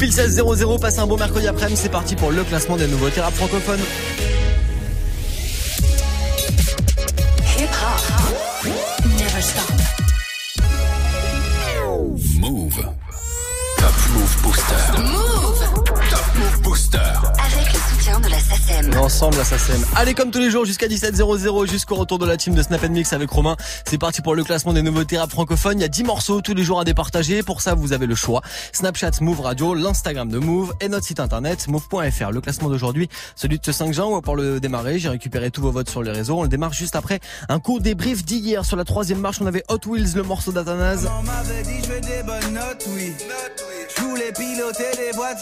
pile 16 00, passez un bon mercredi après-midi, c'est parti pour le classement des nouveautés rap francophones. Ensemble, la SACEM. Allez, comme tous les jours, jusqu'à 17h00, jusqu'au retour de la team de Snap Mix avec Romain. C'est parti pour le classement des nouveautés rap francophones. Il y a 10 morceaux tous les jours à départager. Pour ça, vous avez le choix. Snapchat Move Radio, l'Instagram de Move et notre site internet move.fr. Le classement d'aujourd'hui, celui de ce 5 juin. Pour le démarrer, j'ai récupéré tous vos votes sur les réseaux. On le démarre juste après un court débrief d'hier. Sur la troisième marche, on avait Hot Wheels, le morceau d'Athanase.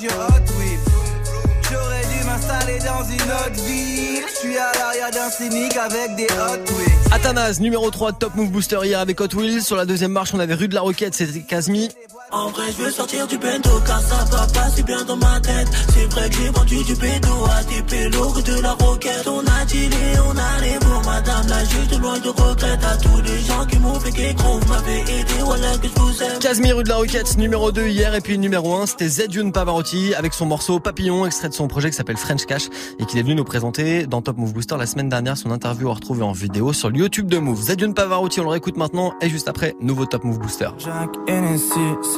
Hot Wheels. M'installer dans une autre ville. Je suis à l'arrière d'un cynique avec des Hot Wheels. Athanase, numéro 3 de Top Move Booster hier avec Hot Wheels. Sur la deuxième marche, on avait Rue de la Roquette, c'était Casmi. En vrai, je veux sortir du bento car ça va pas si bien dans ma tête. C'est vrai que j'ai vendu du bédo à des pélos de la roquette. On a dealé, on allait pour madame la juge de loin de regrette. À tous les gens qui m'ont fait qu'écran, vous m'avez aidé, voilà que je vous aime. Casimir rue de la Roquette, numéro 2 hier, et puis numéro 1, c'était Zedune Pavarotti avec son morceau Papillon, extrait de son projet qui s'appelle French Cash et qu'il est venu nous présenter dans Top Move Booster la semaine dernière. Son interview à retrouver en vidéo sur le YouTube de Move. Zedune Pavarotti, on le réécoute maintenant et juste après, nouveau Top Move Booster. Hennessy,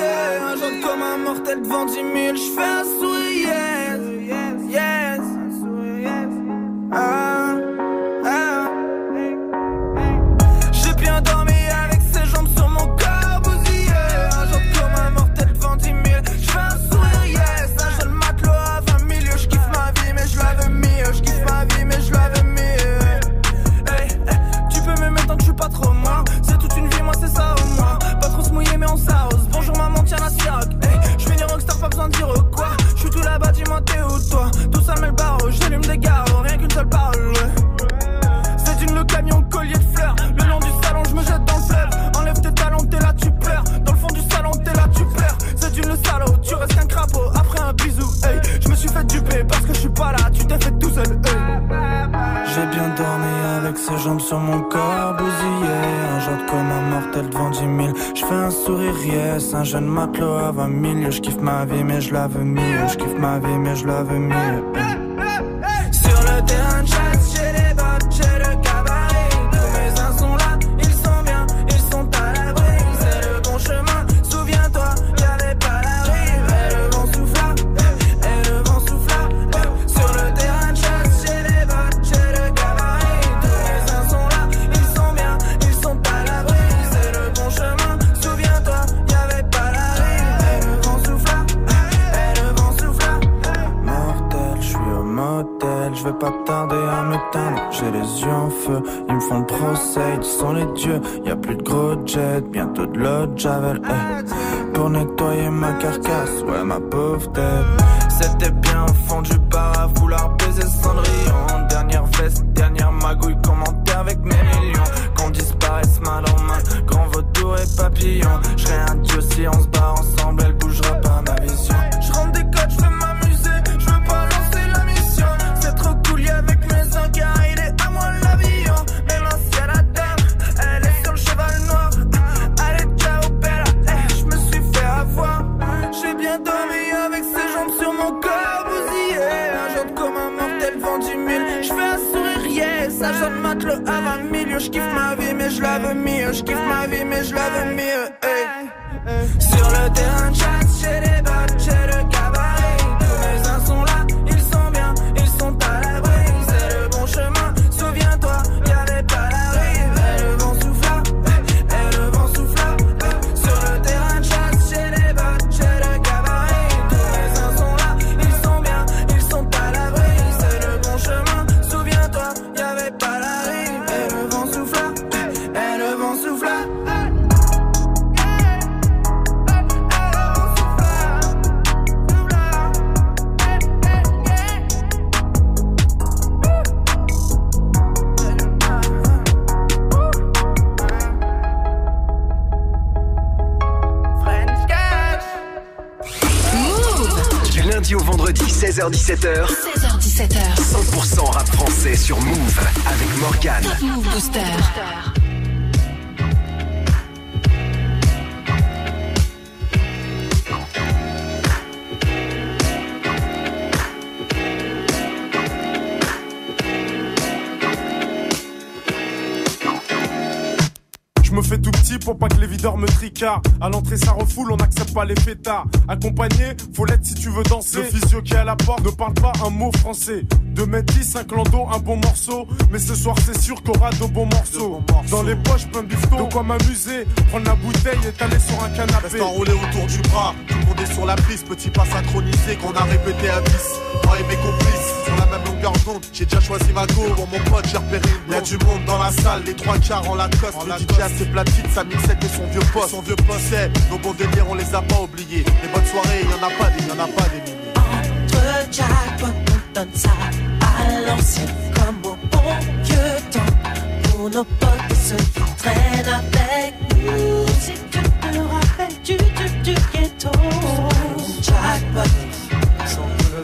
bousillé Un jour comme un mortel devant 10 000 Je fais un sourire. Yes. Yes. Ah, ah. Un jeune matelot à 20 000 Je kiffe ma vie mais je la veux mieux Je kiffe ma vie mais je la veux mieux Accompagné, faut l'être si tu veux danser. Le physio qui est à la porte ne parle pas un mot français. 2 mètres 10, un clando, un bon morceau. Mais ce soir, c'est sûr qu'on aura de bons morceaux. Dans les poches, plein de bifton. De quoi m'amuser, prendre la bouteille et t'aller sur un canapé. Reste enroulé autour du bras, tout le monde est sur la piste, petit pas synchronisé qu'on a répété à 10. Moi et mes complices, sur la même longueur d'onde, j'ai déjà choisi ma go, pour mon pote j'ai repéré une Y'a du monde dans la salle, les trois quarts en Lacoste, le DJ a ses platines, sa mixette et son vieux poste. Son vieux poste, c'est, nos bons délires on les a pas oubliés. Les bonnes soirées, y'en a pas des, y'en a pas des milliers. Entre jackpot, on donne ça à l'ancienne comme au bon vieux temps. Pour nos potes et ceux qui traînent avec nous. Si tu te rappelles du, du, du ghetto. Jackpot.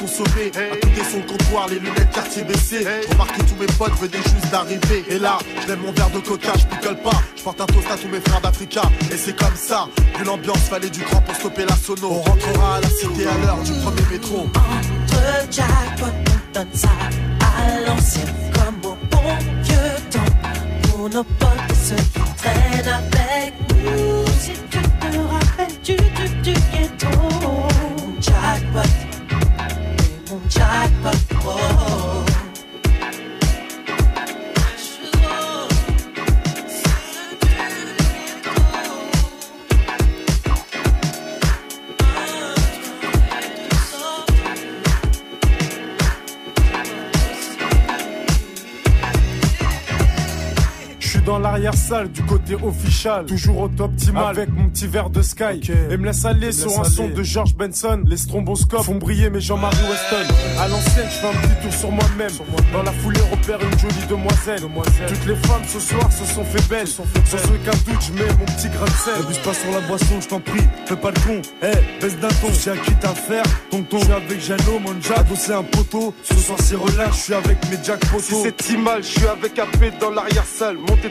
Pour consommer. À côté son comptoir, les lunettes quartier baissées. Remarque que tous mes potes venaient juste d'arriver. Et là, je mon verre de coca, je picole pas. Je porte un toast à tous mes frères d'Africa. Et c'est comme ça. Vu l'ambiance, fallait du grand pour stopper la sono. On rentrera à la cité à l'heure du premier métro. Entre jackpot, ça à l'ancienne comme au bon vieux temps. Pour nos potes ceux qui traînent avec nous. Si tu te rappelles du, du, du ghetto. Jackpot, jackpot, dans l'arrière-salle du côté official, toujours au top optimal avec mon petit verre de Sky. Et me laisse aller sur un son de George Benson. Les stromboscopes font briller mes Jean-Marie Weston. À l'ancienne, je fais un petit tour sur moi-même. Dans la foulée, repère une jolie demoiselle. Toutes les femmes ce soir se sont fait belles. Sans aucun doute, je mets mon petit grain de sel. Abuse pas sur la boisson, je t'en prie, fais pas le con. Eh, baisse d'un ton, j'ai à qui t'as faire. Tonton, je suis avec Jano, mon Jack, c'est un poteau. Ce soir, c'est relax, je suis avec mes Jack poteaux. Si c'est mal, je suis avec AP dans l'arrière-salle. Montez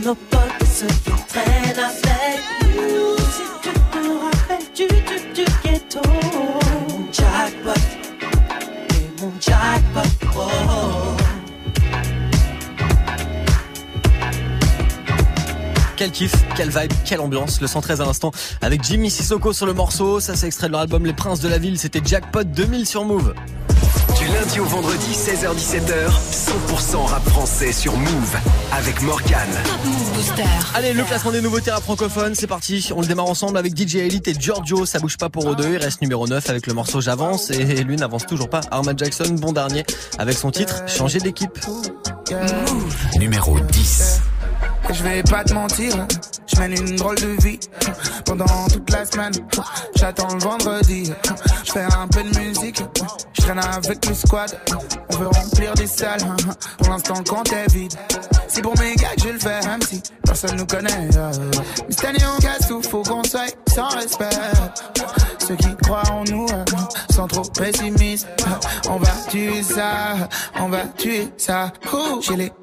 Nos potes ceux qui traînent avec nous. Si tu te rappelles du, du, du ghetto. Jackpot, et mon jackpot, oh. Quel kiff, quelle vibe, quelle ambiance. Le 113 à l'instant avec Jimmy Sissoko sur le morceau. Ça, c'est extrait de leur album Les Princes de la Ville. C'était Jackpot 2000 sur Move. Lundi au vendredi, 16h17h, 100% rap français sur Move avec Booster. Allez, le classement des nouveautés rap francophones, c'est parti. On le démarre ensemble avec DJ Elite et Giorgio. Ça bouge pas pour eux deux. Il reste numéro 9 avec le morceau J'avance. Et lui n'avance toujours pas. Armand Jackson, bon dernier, avec son titre Changer d'équipe. Numéro 10. Je vais pas te mentir, je mène une drôle de vie pendant toute la semaine. J'attends le vendredi, je fais un peu de musique, traîne avec le squad. On veut remplir des salles, pour l'instant le compte est vide. C'est pour mes gars que je le fais, même si personne nous connaît. euh. Mais cette année on casse tout, faut qu'on soit sans respect. Ceux qui croient en nous, euh, sont trop pessimistes. On va tuer ça, on va tuer ça.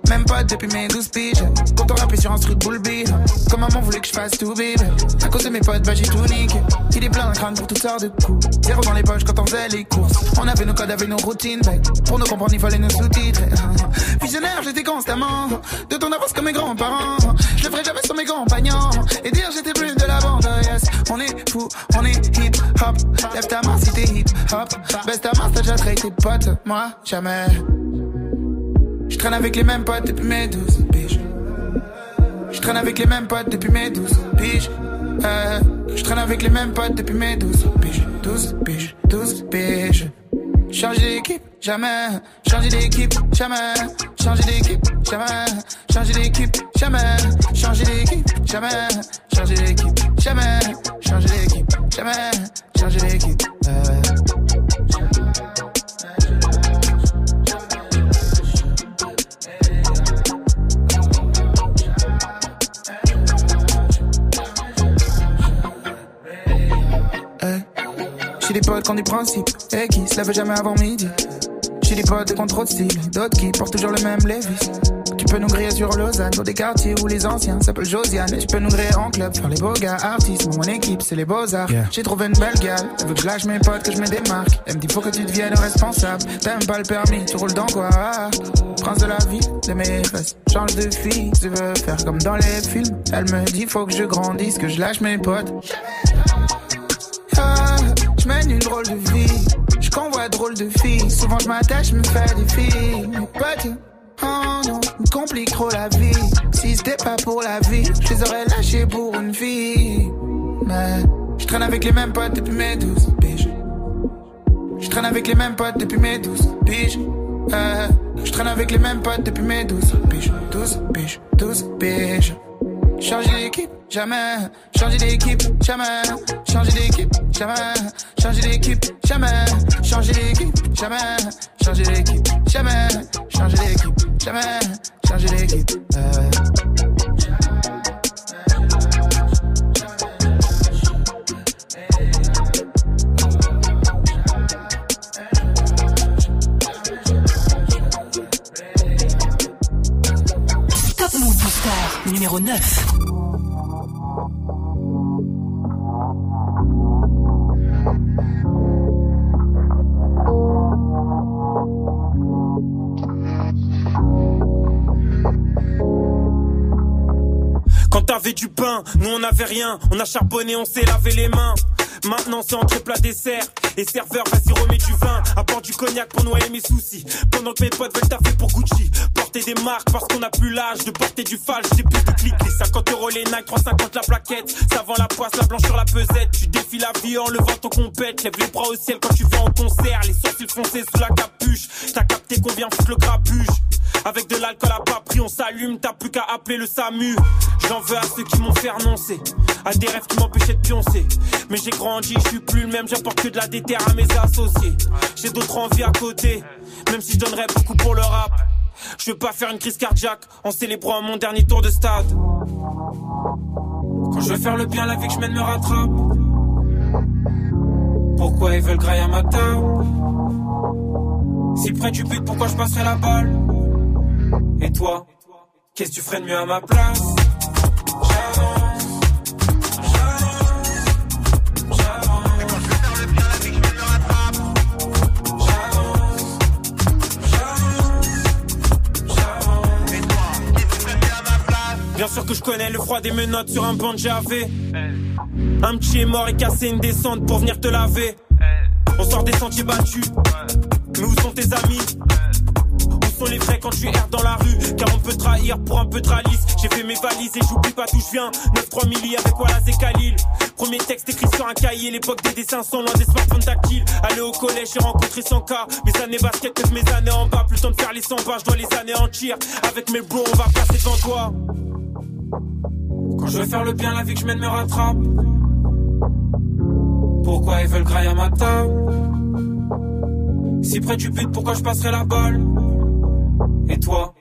Même pas depuis mes 12 piges. Quand on sur un bull beat. Comme maman voulait que je fasse tout, baby. À cause de mes potes, bah j'ai tout niqué. Il est plein d'un crâne pour toutes sortes de coups. Zéro dans les poches quand on faisait les courses. On avait nos codes, avait nos routines. Pour nous comprendre, il fallait nos sous-titres. Visionnaire, j'étais constamment. De ton avance comme mes grands-parents. Je le ferai jamais sur mes compagnons. Et dire j'étais plus de la bande, yes. On est fou, on est hip hop. Lève ta main si t'es hip hop. Baisse ta main, t'as déjà traité tes potes. Moi, jamais. Je traîne avec les mêmes potes depuis mes 12 piges. Je traîne avec les mêmes potes depuis mes 12 piges. Euh, je traîne avec les mêmes potes depuis mes 12 piges. 12 piges, 12 piges. Changer d'équipe, jamais. Changer d'équipe, jamais. Changer d'équipe, jamais. Changer d'équipe, jamais. Changer d'équipe, jamais. Changer d'équipe, jamais. Changer d'équipe, jamais. Changer d'équipe. Euh. J'ai des potes qui ont du principe et qui se lèvent jamais avant midi. J'ai des potes qui ont trop de style, d'autres qui portent toujours le même Levis. Tu peux nous griller sur Lausanne, dans des quartiers où les anciens s'appellent Josiane. Et tu peux nous griller en club, faire les beaux gars, artistes. Moi, mon équipe, c'est les beaux-arts. J'ai trouvé une belle gale, elle veut que je lâche mes potes, que je me démarque. Elle me dit, faut que tu deviennes responsable. T'aimes pas le permis, tu roules dans quoi? Prince de la vie, de mes fesses. Change de fille, tu veux faire comme dans les films. Elle me dit, faut que je grandisse, que je lâche mes potes. Mène une drôle de vie. Je convois drôle de filles. Souvent je m'attache, me fais des filles. Potes, oh non, me complique trop la vie. Si c'était pas pour la vie, je les aurais lâchés pour une fille. Mais je traîne avec les mêmes potes depuis mes 12 piges. Je traîne avec les mêmes potes depuis mes 12 piges. Euh, je traîne avec les mêmes potes depuis mes 12 piges. 12 piges, 12 piges. Changer d'équipe, jamais. Changer d'équipe, jamais. Changer d'équipe, jamais. Changer d'équipe, jamais. Changer d'équipe, jamais. Changer d'équipe, jamais. Changer d'équipe, jamais. Changer d'équipe. numéro 9. Quand t'avais du pain, nous on avait rien. On a charbonné, on s'est lavé les mains. Maintenant c'est entre plat dessert. Et serveur, vas-y remets du vin. Apporte du cognac pour noyer mes soucis. Pendant que mes potes veulent taffer pour Gucci. Porter des marques parce qu'on a plus l'âge de porter du fal. J'ai plus de clics. Les 50 euros les Nike, 350 la plaquette. Ça vend la poisse, la blanche sur la pesette. Tu défies la vie en levant ton compète. Lève les bras au ciel quand tu vas en concert. Les sourcils foncés sous la capuche. T'as capté qu'on vient le grabuge? Avec de l'alcool à bas prix, on s'allume, t'as plus qu'à appeler le SAMU. J'en veux à ceux qui m'ont fait renoncer, à des rêves qui m'empêchaient de pioncer. Mais j'ai grandi, je suis plus le même, j'apporte que de la déterre à mes associés. J'ai d'autres envies à côté, même si je donnerais beaucoup pour le rap. Je veux pas faire une crise cardiaque en célébrant mon dernier tour de stade. Quand je veux faire le bien, la vie que je mène me rattrape. Pourquoi ils veulent grailler à ma table? Si près du but, pourquoi je passerai la balle? Et toi, qu'est-ce que tu ferais de mieux à ma place? Bien sûr que je connais le froid des menottes sur un banc de. Un petit est mort et cassé une descente pour venir te laver. On sort des sentiers battus. Mais où sont tes amis sont les vrais quand je suis R dans la rue Car on peut trahir pour un peu de ralice. J'ai fait mes valises et j'oublie pas d'où je viens. 9-3 milli avec Wallace et Khalil. Premier texte écrit sur un cahier. L'époque des dessins sont loin des smartphones tactiles. Aller au collège, j'ai rencontré 100 cas. Mes années basket, que mes années en bas. Plus temps de faire les 100 pas, je dois les anéantir. Avec mes bros, on va passer devant toi. Quand je veux faire le bien, la vie que je mène me rattrape. Pourquoi ils veulent grailler à ma table? Si près du but, pourquoi je passerai la balle? Et toi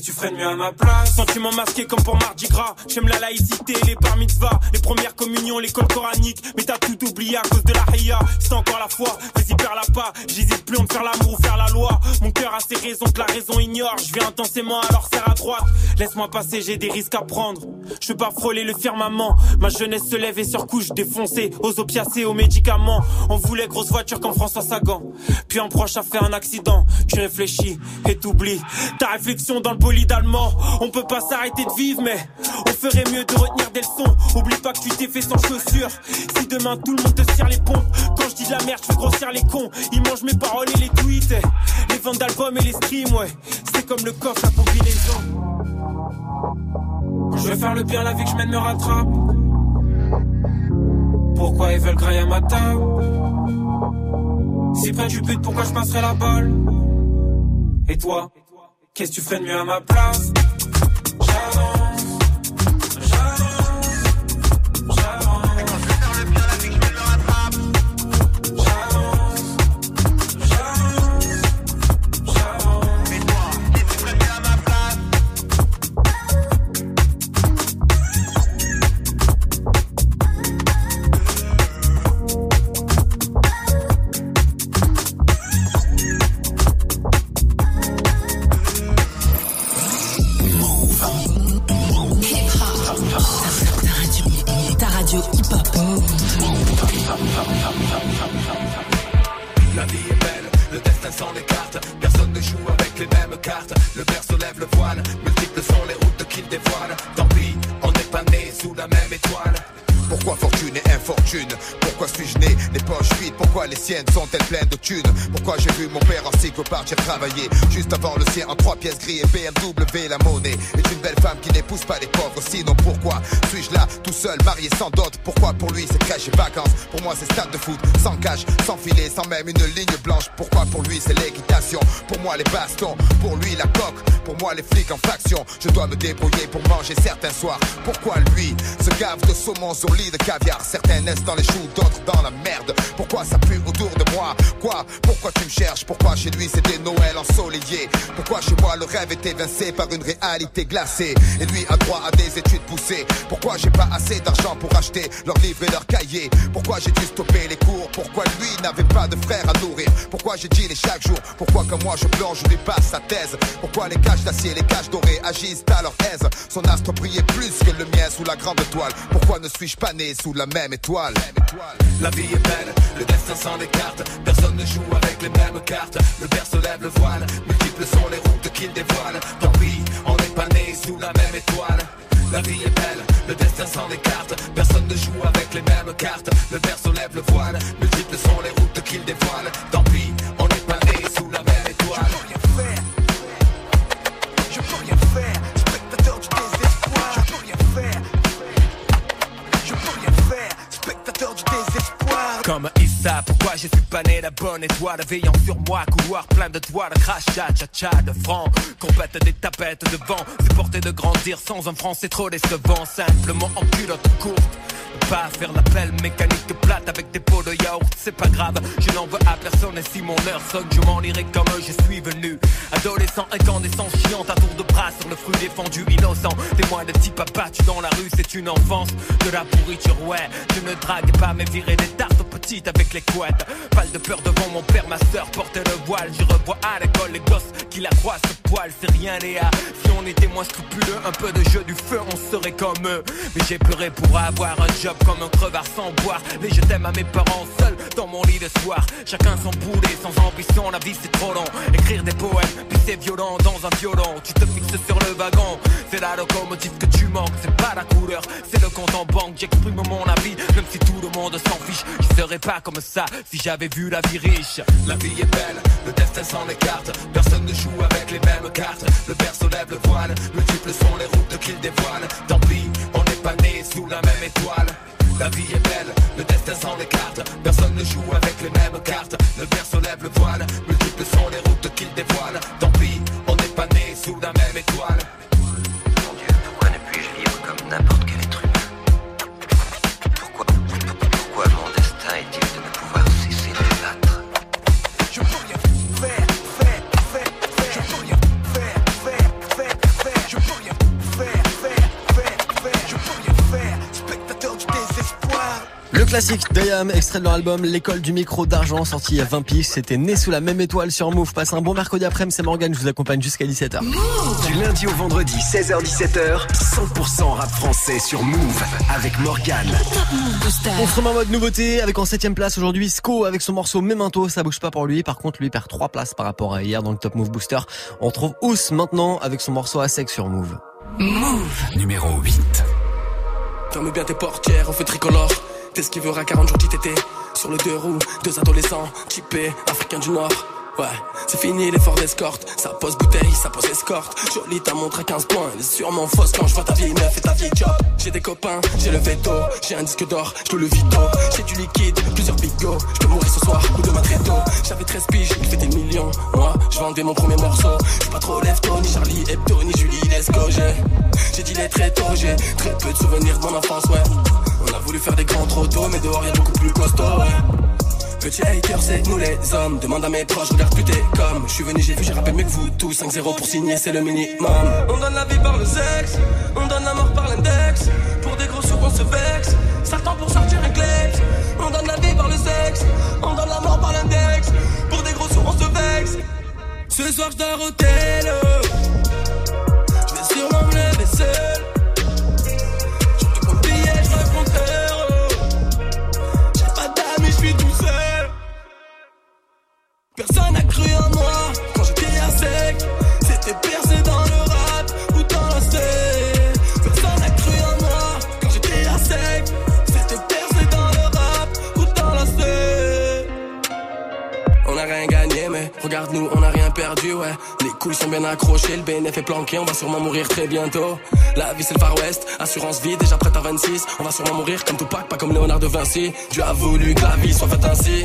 Tu ferais de mieux à ma place Sentiment masqué comme pour Mardi Gras J'aime la laïcité, les bar mitzvahs Les premières communions, l'école coranique Mais t'as tout oublié à cause de la haïa C'est encore la foi, vas-y perds la pas J'hésite plus de faire l'amour ou faire la loi. Mon cœur a ses raisons que la raison ignore. Je vais intensément alors serre à droite. Laisse-moi passer, j'ai des risques à prendre. Je veux pas frôler le firmament. Ma jeunesse se lève et sur couche défoncée. Aux opiacés, aux médicaments. On voulait grosse voiture comme François Sagan. Puis un proche a fait un accident. Tu réfléchis et t'oublies. Ta réflexion dans le On peut pas s'arrêter de vivre, mais on ferait mieux de retenir des leçons. Oublie pas que tu t'es fait sans chaussures. Si demain tout le monde te serre les pompes. Quand je dis de la merde, je fais grossir les cons. Ils mangent mes paroles et les tweets. Les ventes d'albums et les streams, ouais. C'est comme le coffre, la combinaison. Je vais faire le bien, la vie que je mène me rattrape. Pourquoi ils veulent grailler à ma table Si près du but, pourquoi je passerai la balle? Et toi, qu'est-ce que tu ferais de mieux à ma place? Pourquoi j'ai vu mon père en cycle partir travailler Juste avant le sien en trois pièces gris et BMW la monnaie. Est une belle femme qui n'épouse pas les pauvres. Sinon pourquoi suis-je là tout seul marié sans dot? Pourquoi pour lui c'est crèche et vacances? Pour moi c'est stade de foot sans cash, sans filet, sans même une ligne blanche. Pourquoi pour lui c'est l'équitation? Pour moi les bastons, pour lui la coque. Pour moi les flics en faction Je dois me débrouiller pour manger certains soirs. Pourquoi lui se gave de saumon sur lit de caviar? Certains naissent dans les choux, d'autres dans la merde. Pourquoi ça pue autour de moi? Quoi? Pourquoi tu me cherches? Pourquoi chez lui c'était Noël ensoleillé. Pourquoi chez moi le rêve est évincé par une réalité glacée? Et lui a droit à des études poussées. Pourquoi j'ai pas assez d'argent pour acheter leurs livres et leurs cahiers? Pourquoi j'ai dû stopper les cours? Pourquoi lui n'avait pas de frère à nourrir? Pourquoi j'ai dit les chaque jour? Pourquoi comme moi je plonge, je lui passe sa thèse? Pourquoi les caches d'acier, les caches dorées agissent à leur aise? Son astre brillait plus que le mien sous la grande toile. Pourquoi ne suis-je pas né sous la même étoile? La vie est belle, le destin s'en écarte. Personne ne joue avec les mêmes cartes. Berceau lève le voile, multiples sont les routes qu'il dévoile. Tant pis, on n'est pas né sous la même étoile. La vie est belle, le destin s'en écarte. Personne ne joue avec les mêmes cartes. Le berceau lève le voile, multiples sont les routes qu'il dévoile. Tant pis, on n'est pas né sous la même étoile. Je peux rien faire, spectateur du désespoir. Je peux rien faire. Je peux rien faire, spectateur du désespoir. Comme Pourquoi je suis pas né la bonne étoile Veillant sur moi, couloir plein de toiles Crachat, cha de francs Compète des tapettes de vent C'est porté de grandir sans un franc, c'est trop décevant Simplement en culotte courte pas faire l'appel mécanique plate avec des pots de yaourt, c'est pas grave, je n'en veux à personne et si mon heure sonne, je m'en irai comme je suis venu. Adolescent incandescent, chiant à tour de bras sur le fruit défendu, innocent. Témoin de type abattu dans la rue, c'est une enfance de la pourriture, ouais. Je ne drague pas, mais virer des tartes petites avec les couettes. Pas de peur devant mon père, ma soeur portait le voile. Je revois à l'école les gosses qui la croient ce poil, c'est rien, Léa. Si on était moins scrupuleux, un peu de jeu du feu, on serait comme eux. Mais j'ai pleuré pour avoir un job comme un crevard sans boire. Les je t'aime à mes parents seuls dans mon lit de soir. Chacun son boulet, sans ambition, la vie c'est trop long. Écrire des poèmes, puis c'est violent dans un violon. Tu te fixes sur le wagon, c'est la locomotive que tu manques. C'est pas la couleur, c'est le compte en banque. J'exprime mon avis, même si tout le monde s'en fiche. Je serais pas comme si j'avais vu la vie riche. La vie est belle, le destin s'en écarte. Personne ne joue avec les mêmes cartes. Le berceau lève le voile, multiples sont les routes qu'il dévoile. Tant pis, on n'est pas né sous la même étoile. La vie est belle, le destin s'en écarte. Personne ne joue avec les mêmes cartes. Le berceau lève le voile, multiples sont les routes qu'il dévoile. Tant pis, on n'est pas né sous la même étoile. Mon Dieu, pourquoi ne puis-je vivre comme n'importe classique d'Ayam, extrait de leur album L'école du micro d'argent, sorti il y a 20 piges. C'était né sous la même étoile sur Move. Passe un bon mercredi après-midi, c'est Morgan, je vous accompagne jusqu'à 17h. Du lundi au vendredi, 16h-17h, 100% rap français sur Move avec Morgan. On se remet en mode nouveauté avec en septième place aujourd'hui Sko avec son morceau Memento, ça bouge pas pour lui. Par contre, lui perd trois places par rapport à hier dans le Top Move Booster. On retrouve Ous maintenant avec son morceau à sec sur Move. Move numéro 8. Ferme bien tes portières, on fait tricolore. T'es ce qui veut à 40 jours d'ITT. Sur le deux roues, deux adolescents, typés, africains du Nord. Ouais, c'est fini l'effort d'escorte. Ça pose bouteille, ça pose escorte. Jolie ta montre à 15 points. Elle est sûrement fausse quand je vois ta vieille meuf et ta vieille job. J'ai des copains, j'ai le veto. J'ai un disque d'or, je le vito. J'ai du liquide, plusieurs bigots. Je peux mourir ce soir ou demain très tôt. J'avais 13 piges, il fait des millions. Moi, je vendais mon premier morceau. Je pas trop lève ni Charlie Hebdo, ni Julie Lesco. J'ai, j'ai dit les très tôt, j'ai très peu de souvenirs de mon enfance, ouais. On a voulu faire des grands trop tôt, mais dehors y'a beaucoup plus costaud, ouais. Petit hater, c'est nous les hommes. Demande à mes proches, regarde plus t'es comme. Je suis venu, j'ai vu, j'ai rappelé mieux que vous tous. 5-0 pour signer, c'est le minimum. On donne la vie par le sexe, on donne la mort par l'index. Pour des gros sous, on se vexe. Certains pour sortir un clé. On donne la vie par le sexe, on donne la mort par l'index. Pour des gros sous, on se vexe. Ce soir, je dors au tel. Je vais sûrement me lever. Les couilles sont bien accrochées, le BNF est planqué, on va sûrement mourir très bientôt. La vie c'est le Far West, assurance vie, déjà prête à 26. On va sûrement mourir comme Tupac, pas comme Léonard de Vinci. Dieu a voulu que la vie soit faite ainsi.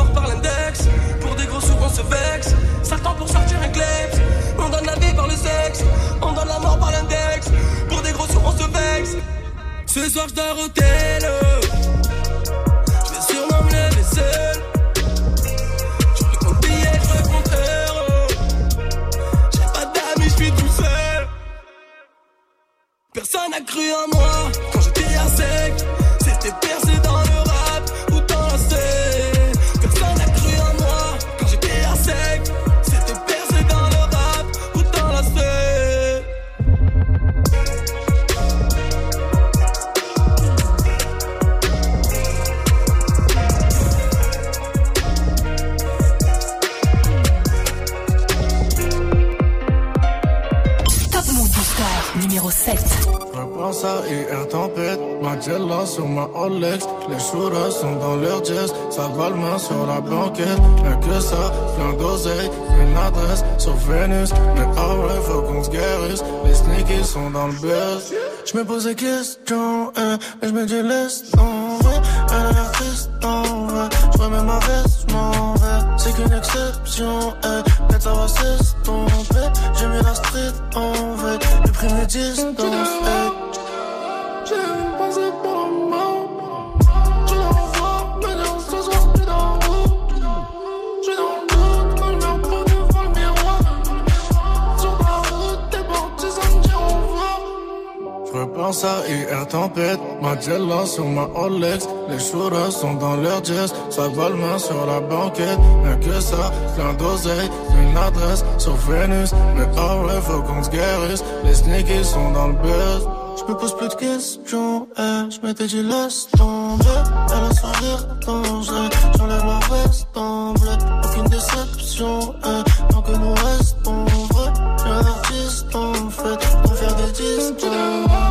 pour sortir un. On donne la vie par le sexe, on donne la mort par l'index. Pour des gros sous, on se vexe. Ce soir, je dors au. Je vais sûrement me lever seul. Je te compte billet, je. J'ai pas d'amis, je suis tout seul. Personne n'a cru en moi quand j'étais à sec. Repense à hier tempête, Magella sur ma Rolex, les shooters sont dans leur jazz, ça va le main sur la banquette, mais que ça, plein d'oseille, une adresse sur Vénus, mais ah ouais, faut qu'on se guérisse, les sneakies sont dans le buzz. Je me pose des questions, eh, mais je me dis laisse tomber, elle a l'air triste en vrai, je remets ma veste, je m'en vais, c'est qu'une exception, eh, peut-être ça va s'estomper, j'ai mis la street en vrai, j'ai pris mes distances, eh. Je repense à hier tempête, Magella sur ma Rolex, les shooters sont dans leur jazz, ça va main sur la banquette, mais que ça, plein d'oseille, une adresse sur Vénus, mais ah ouais, faut qu'on se guérisse, les sneakies sont dans le buzz. Je me pose plus de questions, eh, je m'étais dit laisse tomber, elle a son rire dangereux, j'enlève ma veste en bleu, aucune déception, eh, tant que nous restons vrais, j'ai un artiste en fait, pour faire des disques.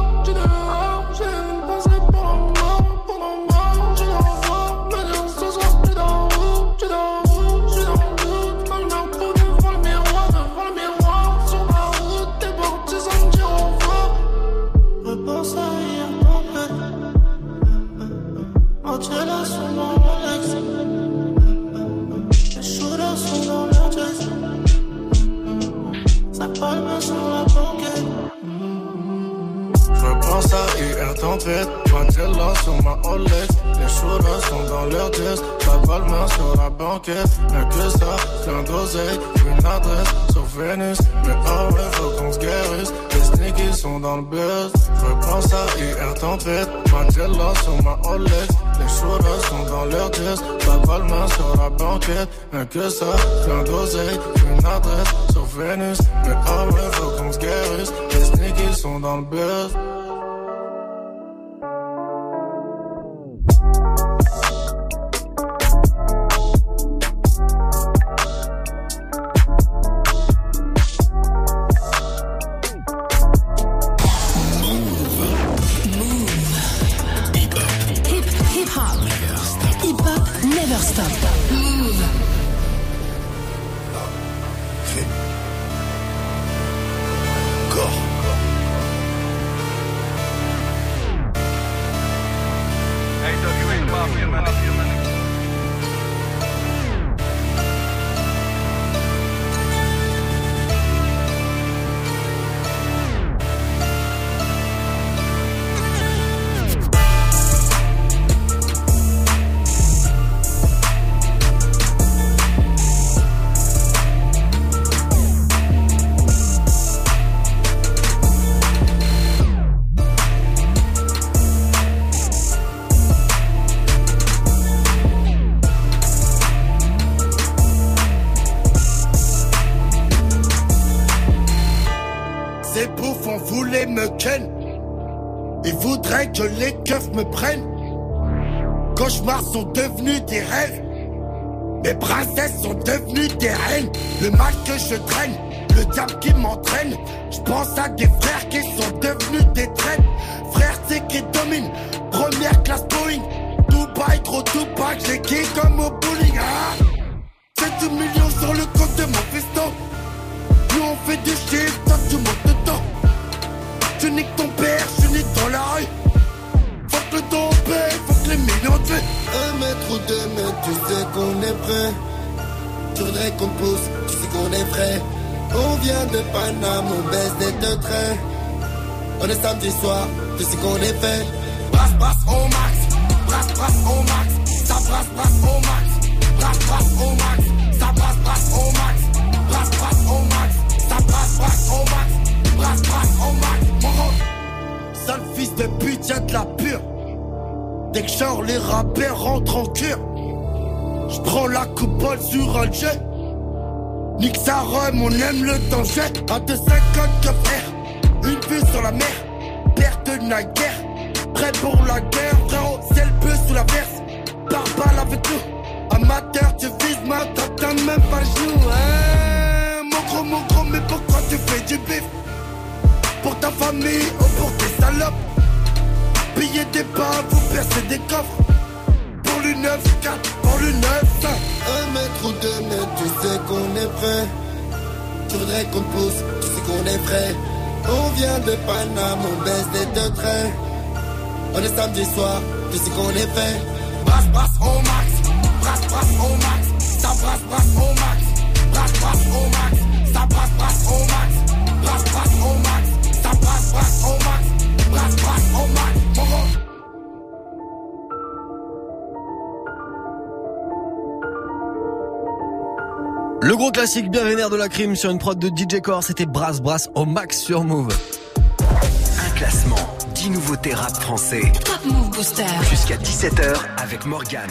Tempête, Mandela sur ma Olex. Les shooters sont dans leur jazz. Pas pas le main sur la banquette. Mais que ça, plein d'oseille. Une adresse sur Vénus. Mais oh ouais, faut qu'on se guérisse. Les sneakies sont dans le buzz. Je pense à IR tempête, Mandela sur ma Olex. Les shooters sont dans leur jazz. Pas pas le main sur la banquette. Mais que ça, plein d'oseille. Une adresse sur Vénus. Mais oh ouais, faut qu'on se guérisse. Les sneakies sont dans le buzz. Le mal que je traîne, le diable qui m'entraîne. Je pense à des frères qui sont devenus des traînes. Frères, c'est qui dominent. Première classe Boeing. Dubaï, gros Tupac, j'ai qui comme au bowling. Ah 7 millions sur le compte de mon feston. Nous on fait du chiffre, toi tu montes dedans. Tu niques ton père, je nique dans la rue. Faut que le temps faut que les millions tuent. Un mètre ou deux mètres, tu sais qu'on est prêt. Tu voudrais qu'on pousse, tu sais qu'on est prêt. On vient de Paname, on baisse des deux trains. On est samedi soir, tu sais qu'on est fait. Brasse, brasse au max. Brasse, brasse au max. Ça brasse, brasse au max. Brasse, brasse au max. Ça brasse, brasse au max. Brasse, brasse au max. Ça brasse, brasse au max. Brasse, brasse au max. Mon. Sale fils de pute, y'a de la pure. Dès que genre les rappeurs rentrent en cure. J'prends la coupole sur un jet. Nique sa on aime le danger. À 2,50 que frère. Une vue sur la mer. Perte de la guerre. Prêt pour la guerre, frérot. C'est le peu sous la verse. Par balle avec nous. Amateur, tu vises ma t'as même pas le genou. Hein mon gros, mon gros, mais pourquoi tu fais du bif? Pour ta famille ou pour tes salopes Piller des pas, vous percez des coffres. Pour le 9-4, pour le 9-5. Un mètre ou deux mètres, tu sais qu'on est prêt. Tu voudrais qu'on pousse, tu sais qu'on est prêt. On vient de Paname, on baisse des deux trains. On est samedi soir, tu sais qu'on est fait. Brasse, brasse au max. Brasse, brasse au max. Ça brasse, brasse au max. Brasse, brasse au max. Ça brasse, brasse au max. Brasse, brasse au max. Ça brasse, brasse au max. Brasse, brasse au max. Mon rôle. Le gros classique bien vénère de la crime sur une prod de DJ Core, c'était Brass Brass au max sur Move. Un classement, 10 nouveautés rap français. Top Move Booster. Jusqu'à 17h avec Morgane.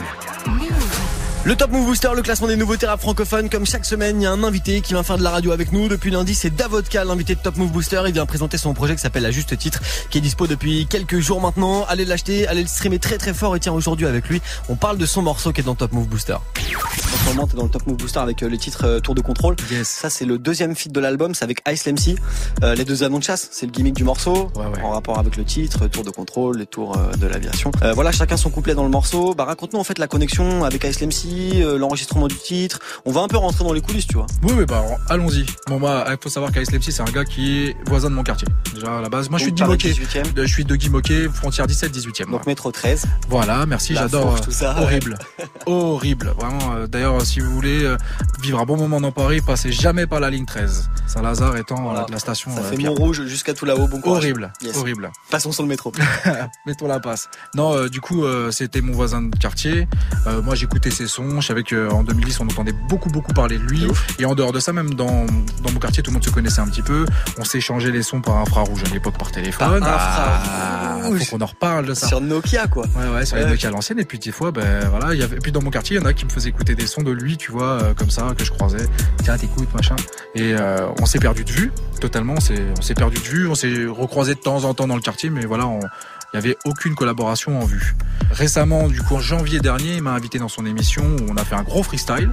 Le Top Move Booster, le classement des nouveautés rap francophones. Comme chaque semaine, il y a un invité qui vient faire de la radio avec nous. Depuis lundi, c'est Davodka, l'invité de Top Move Booster. Il vient présenter son projet qui s'appelle La Juste Titre, qui est dispo depuis quelques jours maintenant. Allez l'acheter, allez le streamer très très fort. Et tiens, aujourd'hui avec lui, on parle de son morceau qui est dans Top Move Booster. En ce moment, t'es dans le Top Move Booster avec euh, le titre euh, Tour de contrôle. Ça, c'est le deuxième feat de l'album. C'est avec Ice MC. Euh, les deux anneaux de chasse, c'est le gimmick du morceau. En rapport avec le titre, Tour de contrôle, les tours de l'aviation. Euh, voilà, chacun son couplet dans le morceau. Bah, raconte-nous en fait la connexion avec Ice MC. Euh, l'enregistrement du titre. On va un peu rentrer dans les coulisses, tu vois. Oui, oui, bah allons-y. Bon, moi, il faut savoir qu'Ice MC, c'est un gars qui est voisin de mon quartier. Déjà à la base. Moi, je suis de. 18e. De- Je suis de Guimauquet, frontière 17, 18e. Donc métro 13. Voilà, merci, j'adore. fourche, tout ça, ouais. horrible. horrible. Vraiment, euh, d'ailleurs, si vous voulez euh, vivre un bon moment dans Paris, passez jamais par la ligne 13. Saint-Lazare étant Voilà. la, la station. Ça euh, fait. Montrouge jusqu'à tout là-haut. Bon courage. Horrible, Yes. horrible. Passons sur le métro. Mettons la passe. Non, euh, du coup, euh, c'était mon voisin de quartier. Euh, moi, j'écoutais ses sons. Je savais qu'en 2010, on entendait beaucoup, beaucoup parler de lui. Et en dehors de ça, même dans, dans mon quartier, tout le monde se connaissait un petit peu. On s'échangeait les sons par infrarouge à l'époque par téléphone. Par Ah, infrarouge. faut qu'on en reparle de ça. Sur Nokia, quoi. Ouais, ouais, sur les. Nokia à l'ancienne. Et puis, des fois, ben, voilà, il y avait, et puis dans mon quartier, il y en a qui me faisaient écouter des sons de lui, tu vois, euh, comme ça, que je croisais. Tiens, t'écoutes, machin. Et, euh, on s'est perdu de vue, totalement. On s'est, on s'est perdu de vue. On s'est recroisé de temps en temps dans le quartier, mais voilà, on, il y avait aucune collaboration en vue. Récemment, du coup, en janvier dernier, il m'a invité dans son émission où on a fait un gros freestyle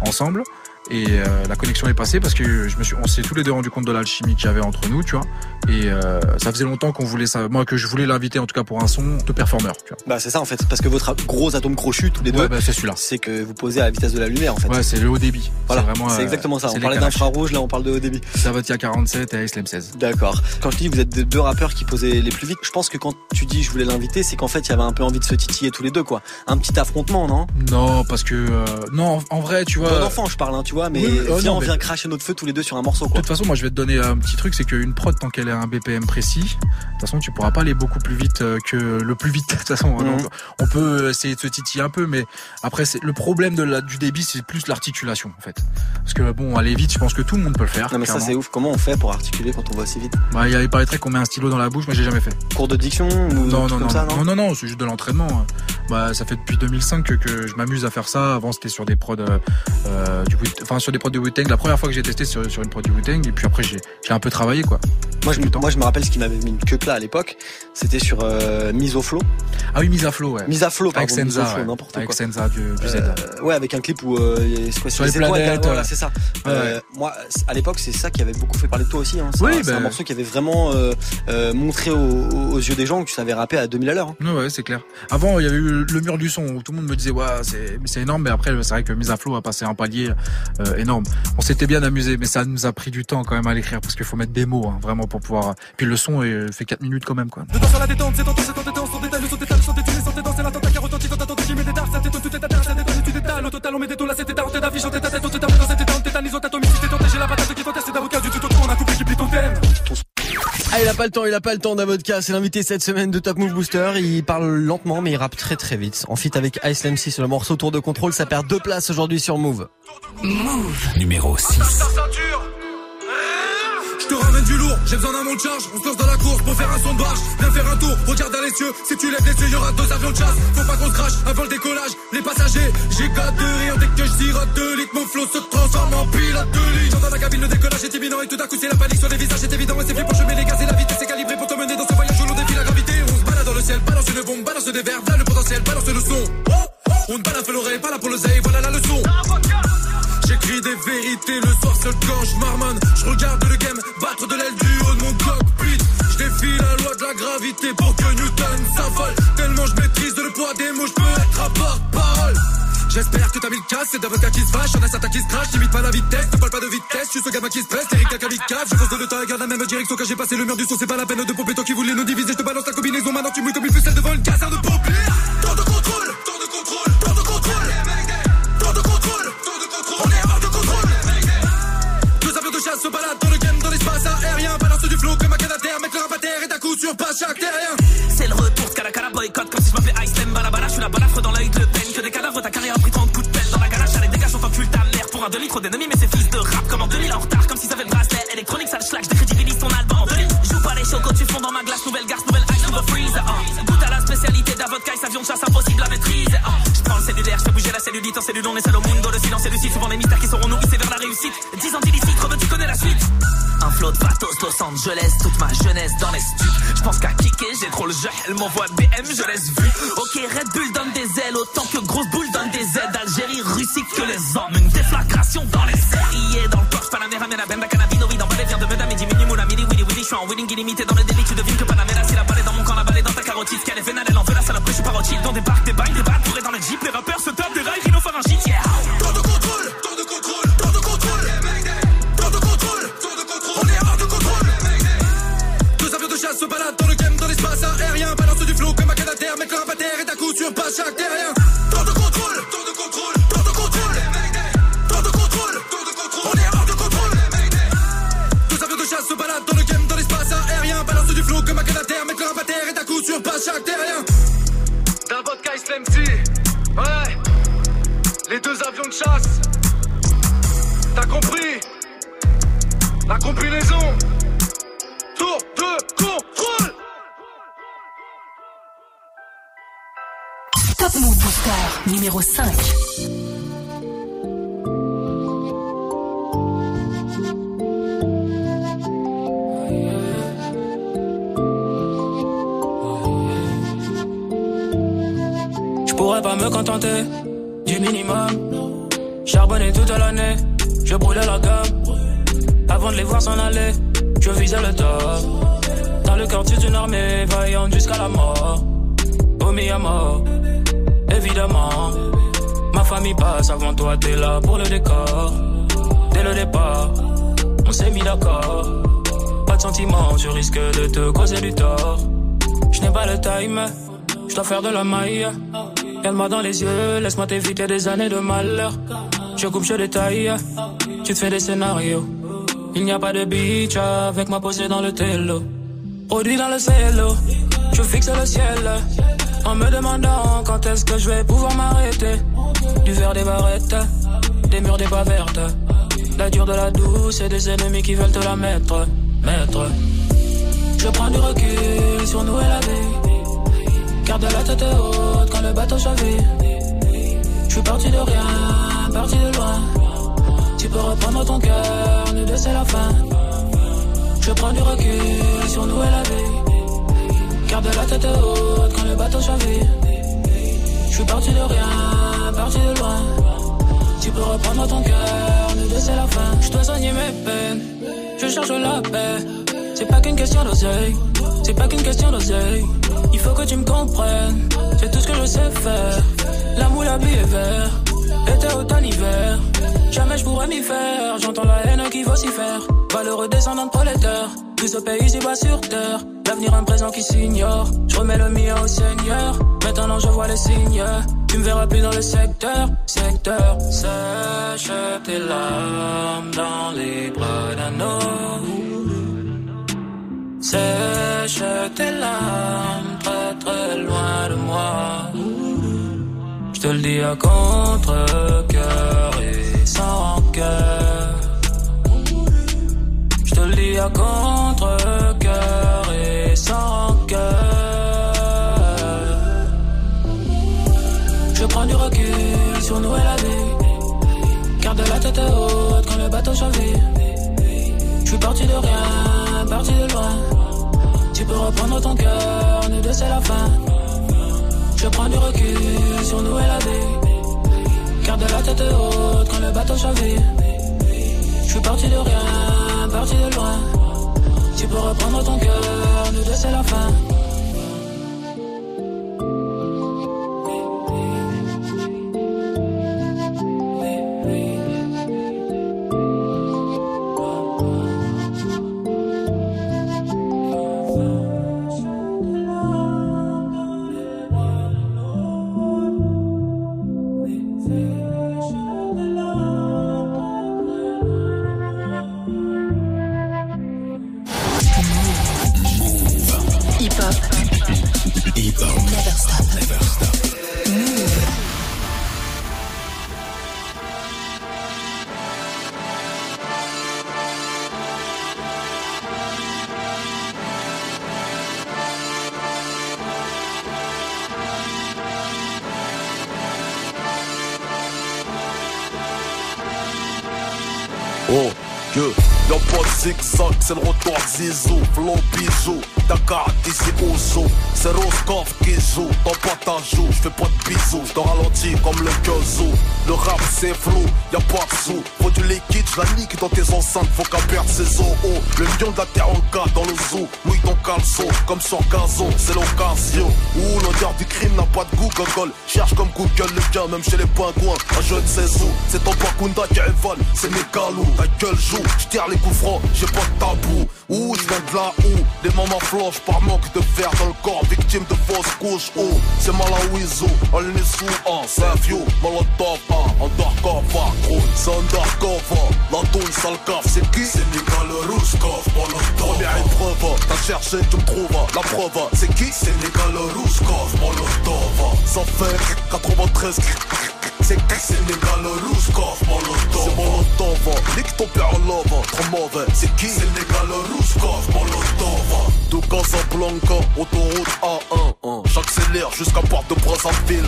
ensemble. Et euh, la connexion est passée parce que je me suis, on s'est tous les deux rendu compte de l'alchimie qu'il y avait entre nous, tu vois. Et euh, ça faisait longtemps qu'on voulait ça, moi que je voulais l'inviter en tout cas pour un son de performeur, tu vois. Bah c'est ça en fait, parce que votre gros atome crochu tous les deux, Ouais, bah, c'est celui-là. c'est que vous posez à la vitesse de la lumière en fait. Ouais, c'est le haut débit. Voilà, c'est vraiment. c'est euh, exactement ça. On parlait d'infrarouge, là on parle de haut débit. Savatia 47 et Islam 16. D'accord. Quand je dis vous êtes deux rappeurs qui posaient les plus vite, je pense que quand tu dis je voulais l'inviter, c'est qu'en fait il y avait un peu envie de se titiller tous les deux quoi. Un petit affrontement, non? Non, parce que euh, non, en- en vrai, tu vois. Bon enfant, je parle, hein, tu vois, mais Oui, oh, non, on mais- vient cracher notre feu tous les deux sur un morceau De quoi. toute façon, moi je vais te donner un petit truc, c'est qu'une prod, tant qu'elle a un BPM précis, de toute façon tu pourras pas aller beaucoup plus vite euh, que le plus vite. De toute façon, Mhm. Donc, on peut essayer de se titiller un peu, mais après le problème de la, du débit, c'est plus l'articulation en fait. Parce que bon, aller vite, je pense que tout le monde peut le faire. Non mais ça c'est ouf. Comment on fait pour articuler quand on va si vite? Bah, il paraîtrait qu'on met un stylo dans la bouche, mais j'ai jamais fait. Cours de diction ou Non, non, comme non, ça, non, non, non, c'est juste de l'entraînement. Bah, ça fait depuis 2005 que, que je m'amuse à faire ça. Avant, c'était sur des prods, euh, euh, du, Wu- enfin, sur des prods de Wu-Tang. La première fois que j'ai testé sur, sur une prod du Wu-Tang, et puis après, j'ai, j'ai un peu travaillé, quoi. Moi je, moi je me rappelle ce qui m'avait mis une queue là à l'époque, c'était sur euh, Mise au flow. Ah oui, mise à flot, ouais. Mise à flot, Avec pardon, au Senza, flow, ouais. n'importe Avec. Senza du, du Z. Euh, ouais, avec un clip où euh, quoi, Sur les planètes, Voilà, c'est ça. Ouais, ouais. moi, à l'époque, c'est ça qui avait beaucoup fait parler de toi aussi. Hein. C'est Oui, un, c'est ben- un morceau qui avait vraiment montré aux, aux- yeux des gens que tu savais rapper à 2000 à l'heure. hein. Ouais, ouais, c'est clair. Avant, il y avait eu le mur du son où tout le monde me disait, ouais, c'est, énorme, mais après, c'est vrai que Mise à flot a passé un palier euh, énorme. On s'était bien amusé, mais ça nous a pris du temps quand même à l'écrire parce qu'il faut mettre des mots, hein, vraiment pour pouvoir. Puis le son fait 4 minutes quand même, quoi. Ah, il a pas le temps, il a pas le temps d'avocat. C'est l'invité cette semaine de Top Move Booster. Il parle lentement, mais il rappe très très vite. En fit avec Ice MC sur le morceau Tour de contrôle. Ça perd deux places aujourd'hui sur Move. Move. Numéro 6. J'ai besoin d'un monde de charge. On se lance dans la course pour faire un son de barge. Viens faire un tour, regarde dans les cieux. Si tu lèves les yeux, y'aura deux avions de chasse. Faut pas qu'on se crache avant le décollage. Les passagers, j'ai gâte de rire dès que je sirote deux litres. Mon flot se transforme en pilote de ligne. J'entends la cabine, le décollage est imminent. Et tout d'un coup, c'est la panique sur les visages. C'est évident, et c'est flippant. Je mets les gaz et la vitesse est calibrée pour te mener dans ce voyage où l'on défie la gravité. On se balade dans le ciel, balance une bombe, balance des verres. Là, le potentiel, balance le son. On ne balade l'oreille, pas là pour le zay, voilà la leçon. J'écris des vérités le soir seul quand je. Je regarde le game battre de l'aile du haut de mon cockpit. Je défie la loi de la gravité pour que Newton s'affole. Tellement je maîtrise le poids des mots, je peux être à porte-parole. J'espère que t'as mis le casse, c'est d'avocat qui se fâche, y'en a certains qui se crachent, t'imites pas la vitesse, ne parle pas de vitesse, je suis ce gamin qui se presse, Eric la kamikaze, je fonce de et garde la même direction quand j'ai passé le mur du son, c'est pas la peine de pomper toi qui voulais nous diviser, je te balance la combinaison, maintenant tu mouilles comme une ficelle devant une caserne de pompiers. Et d'un. C'est le retour de Calacala boycott comme si je m'appelais Ice Balabala. Je suis la bonne affre dans l'œil de peine. Que des cadavres, ta carrière a pris 30 coups de pelle. Dans la galache, allez, dégage, on t'encule ta mère pour un demi trop d'ennemis. Mais ces fils de rap comme en 2000 en retard. Comme s'ils avaient le bracelet électronique, ça le schlag. Je décrédibilise ton album en 2000. Joue pas les chocos, tu fonds dans ma glace. Nouvelle garce, nouvelle ice, nouveau freeze. ah. Goûte à la spécialité d'Avodka, avion de chasse impossible à maîtriser. ah. Je prends le cellulaire, je fais bouger la cellulite en cellule. On est seul au mundo, le silence et le souvent les mystères qui seront nous hisser vers la réussite. 10 ans d'illicite, tu connais la suite. Flot de pathos, Los Angeles, toute ma jeunesse dans les stups. Je pense qu'à kicker, j'ai trop le jeu, elle m'envoie BM, je laisse vu. Ok, Red Bull donne des ailes, autant que Grosse Boule donne des aides. Algérie, Russie, que les hommes, une déflagration dans les airs. dans le Porsche, Panamera, Mera, Benda, Cannabinoïde, en balai, vient de Medam, et diminue, Moula, Mini, Willy, Willy. Je suis en winning illimité dans le Dans les yeux, laisse-moi t'éviter des années de malheur. Je coupe, je détaille, tu te fais des scénarios. Il n'y a pas de beach avec moi posé dans le télo. Produit dans le cielo, je fixe le ciel. En me demandant quand est-ce que je vais pouvoir m'arrêter. Du verre des barrettes, des murs des pas vertes. La dure de la douce et des ennemis qui veulent te la mettre. Mettre. Je prends du recul sur nous et la vie. Garde la tête haute Je suis parti de rien, parti de loin. Tu peux reprendre ton cœur, nous deux c'est la fin. Je prends du recul sur nous et la vie. Garde la tête haute quand le bateau chavire. Je suis parti de rien, parti de loin. Tu peux reprendre ton cœur, nous deux c'est la fin. Je dois soigner mes peines, je cherche la paix. C'est pas qu'une question d'oseille, c'est pas qu'une question d'oseille. Il faut que tu me comprennes, c'est tout ce que je sais faire. L'amour, la vie est vert, été, automne, hiver. Jamais je pourrais m'y faire, j'entends la haine qui vocifère. Valeureux descendant de prolétaire, plus au pays, ici bas sur terre. L'avenir, un présent qui s'ignore. Je remets le mien au Seigneur. Maintenant, je vois les signes. Tu me verras plus dans le secteur, secteur. Sèche tes larmes dans les bras d'un homme. Sèche tes larmes très très loin de moi. Je te le dis à contre-cœur et sans rancœur. Je te le dis à contre-cœur et sans rancœur. Je prends du recul sur nous et la vie. Garde la tête haute quand le bateau chavire. Je suis parti de rien, parti de loin. Tu peux reprendre ton cœur, nous deux c'est la fin. Je prends du recul sur nous et la vie. Garde la tête haute quand le bateau chavire. Je suis parti de rien, parti de loin. Tu peux reprendre ton cœur, nous deux c'est la fin. C'est le retour Zizou, flow bijou, Dakar d'ici zoo, c'est Roscoff qui joue, dans pas ta joue, j'fais pas de bisous, j'te ralentis comme le Kazoo, le rap c'est flou, y'a pas de sous, faut du liquide, j'la nique dans tes enceintes, faut qu'à perdre ses os, le lion de la terre en cas dans le zoo, mouille ton caleçon, comme sur gazon, c'est l'occasion, ouh, l'odeur du crime n'a pas de goût, gogol, cherche comme Google le bien, même chez les pingouins, un jeune où, c'est ton Bakunda qui évole, c'est mes galous, ta gueule joue, j'tire les coups francs, j'ai pas de tabou, ouh, j'viens de là où, les mamans flochent par manque de fer dans le victime de fausses couches, ouh, c'est Malawizo, on est sous un, vieux, molotov, un, undercover, gros, c'est undercover, la douille sale caf, c'est qui? C'est Nicolas Rouskov, molotov, première épreuve, t'as cherché, tu me trouves, la preuve, c'est qui? C'est Nicolas Rouskov, molotov, ça fait 93, C'est Sénégal Rouskov, Molotov. C'est Molotov, nique ton père en love, trop mauvais. C'est qui? Sénégal Rouskov, Molotov. De Casablanca, autoroute A1, hein. J'accélère jusqu'à Porte de Brazzaville.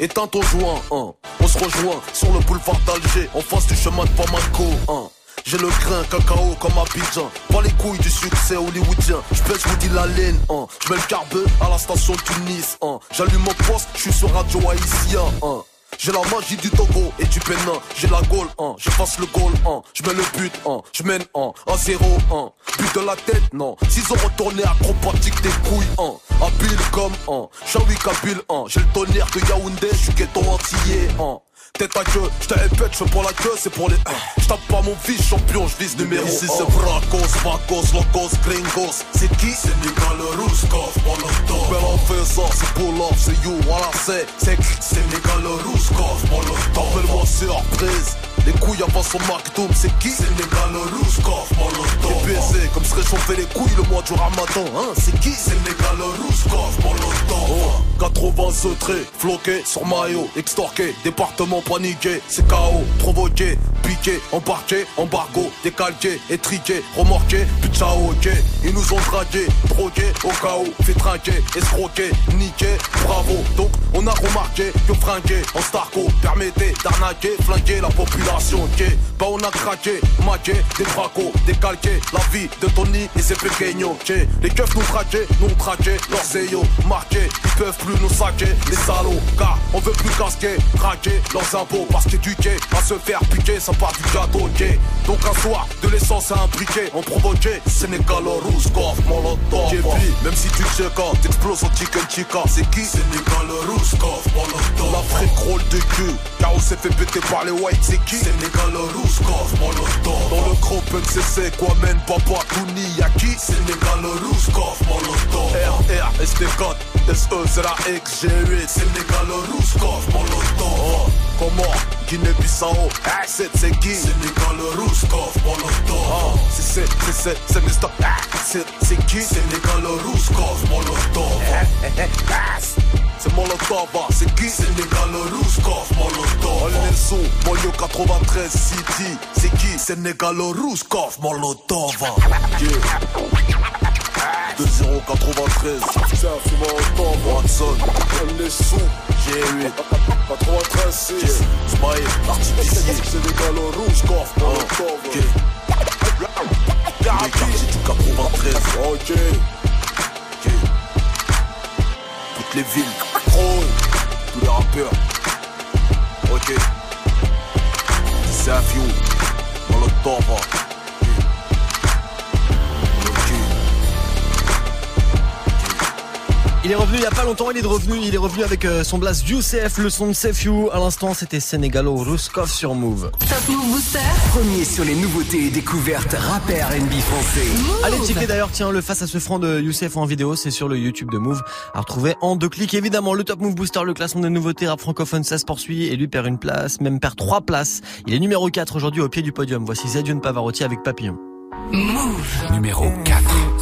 Éteins ton joint. On se rejoint sur le boulevard d'Alger, en face du chemin de Bamako. J'ai le grain cacao comme Abidjan Pas les couilles du succès hollywoodien J'pèse Woody la laine hein. J'mets le carbe à la station Tunis hein. J'allume mon poste, j'suis sur radio haïtien hein. J'ai la magie du Togo et du Bénin J'ai la gaule, hein. j'efface le goal, hein. j'mets le but, hein. j'mène hein. à zéro, hein. but de la tête, non. S'ils ont retourné acrobatique des couilles, hein. habile comme, hein. Shawi Kabyle, hein. j'ai le tonnerre de Yaoundé, j'suis ghetto antillais, hein. Tête à queue, j'te répète, j'fais pour la queue, c'est pour les. J'tape pas mon fils champion, j'vise numéro Ici c'est Bracos, Vacos, Locos, Gringos. C'est qui? Sénégal, Rouskov, Molotov. Mais on fait ça, c'est pour love, c'est you, voilà c'est. C'est Sénégal, Rouskov, Molotov. Appelle-moi surprise. Les couilles avant son McDoom, c'est qui Sénégal, Rouskov, Molotov. Baisers, comme se réchauffer les couilles le mois du ramadan, hein, c'est qui Sénégal, Rouskov, Molotov. 80 secrets, floqués sur maillot, extorqué, département paniqué, c'est KO, provoqué, piqué, embarqué, embargo, décalqué, étriqué, remorqué, puis ciao, ok. Ils nous ont dragué, drogué, au où, fait trinquer, escroqué, niqué, bravo. Donc on a remarqué que fringuer en starco permettait d'arnaquer, flinguer la population, Bah on a craqué, maqué, des fracos, décalqué, la vie de Tony et ses pequeños, ok. Les keufs nous traquaient, nous traquaient, leurs zéos marqués, ils peuvent plus nous saquer, les salauds, car on veut plus casquer, traquer leurs impôts parce qu'éduquer à se faire piquer, ça part du gâteau, ok. Donc un soir, de l'essence à briquet, on provoquait, Sénégal, Rouskov, Molotov. JP, même si tu check t'exploses en chicken chica, c'est qui? Sénégal, Rouskov, Molotov. L'Afrique rôle de cul, car on s'est fait péter par les whites, c'est qui? Sénégal, Rouskov, Molotov. Dans le groupe NCC, quoi mène papa, Touni, y'a qui? Sénégal, Rouskov, Molotov. RR, ST4, SE, la XG8, Sénégal, Rouskov, Molotov. Guinée-Bissau, c'est c'est qui? Sénégal, Rouskov, Molotov. Oh, c'est c'est c'est c'est c'est. C'est c'est qui? Sénégal, Rouskov, Molotov. C'est Molotov, ah, c'est qui? Sénégal, Rouskov, Molotov. All Nelson, Moyo 93 City, c'est qui? Sénégal, Rouskov, Molotov. Yeah. 2093 C'est un Molotov Watson. Elle les sous. G8 93 C Smile. Artificier Sénégal rouge Coff Molotov Ok. Garabi du 93 Ok. Ok. Toutes les villes. Crone Tous les rappeurs. Ok. C'est un fiou Molotov Il est revenu il y a pas longtemps, il est revenu, il est revenu avec euh, son blast Youssef, le son de Sefiu. À l'instant, c'était Sénégalo Ruskov sur Move. Top Move Booster. Premier sur les nouveautés et découvertes rappeurs NB français. Allez checker d'ailleurs, tiens, le face à ce franc de Youssef en vidéo, c'est sur le YouTube de Move, à retrouver en deux clics. Évidemment, le Top Move Booster, le classement des nouveautés rap francophone, ça se poursuit et lui perd une place, même perd trois places. Il est numéro 4 aujourd'hui au pied du podium. Voici Zedion Pavarotti avec Papillon. Move. Numéro 4.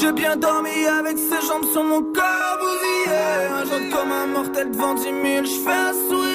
J'ai bien dormi avec ses jambes sur mon corps bousillé. Un jour comme un mortel devant 10 000 J'fais un sourire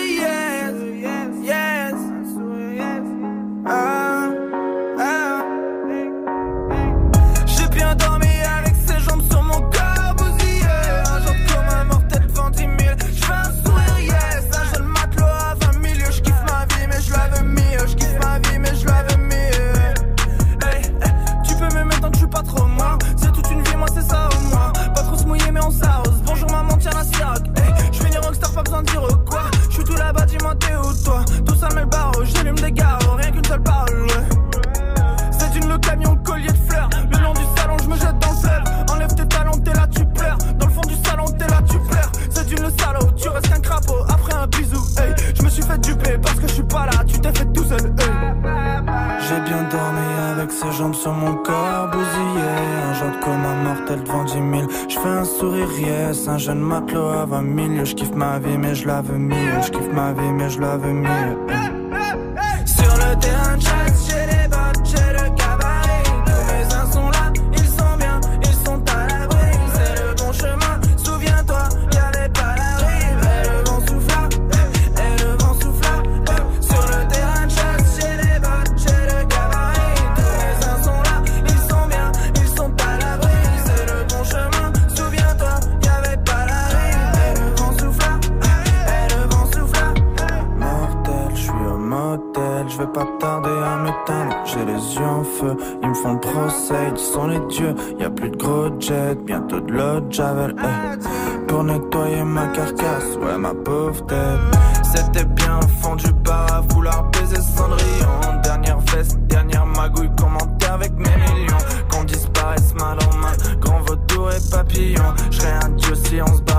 Un dieu si on se bat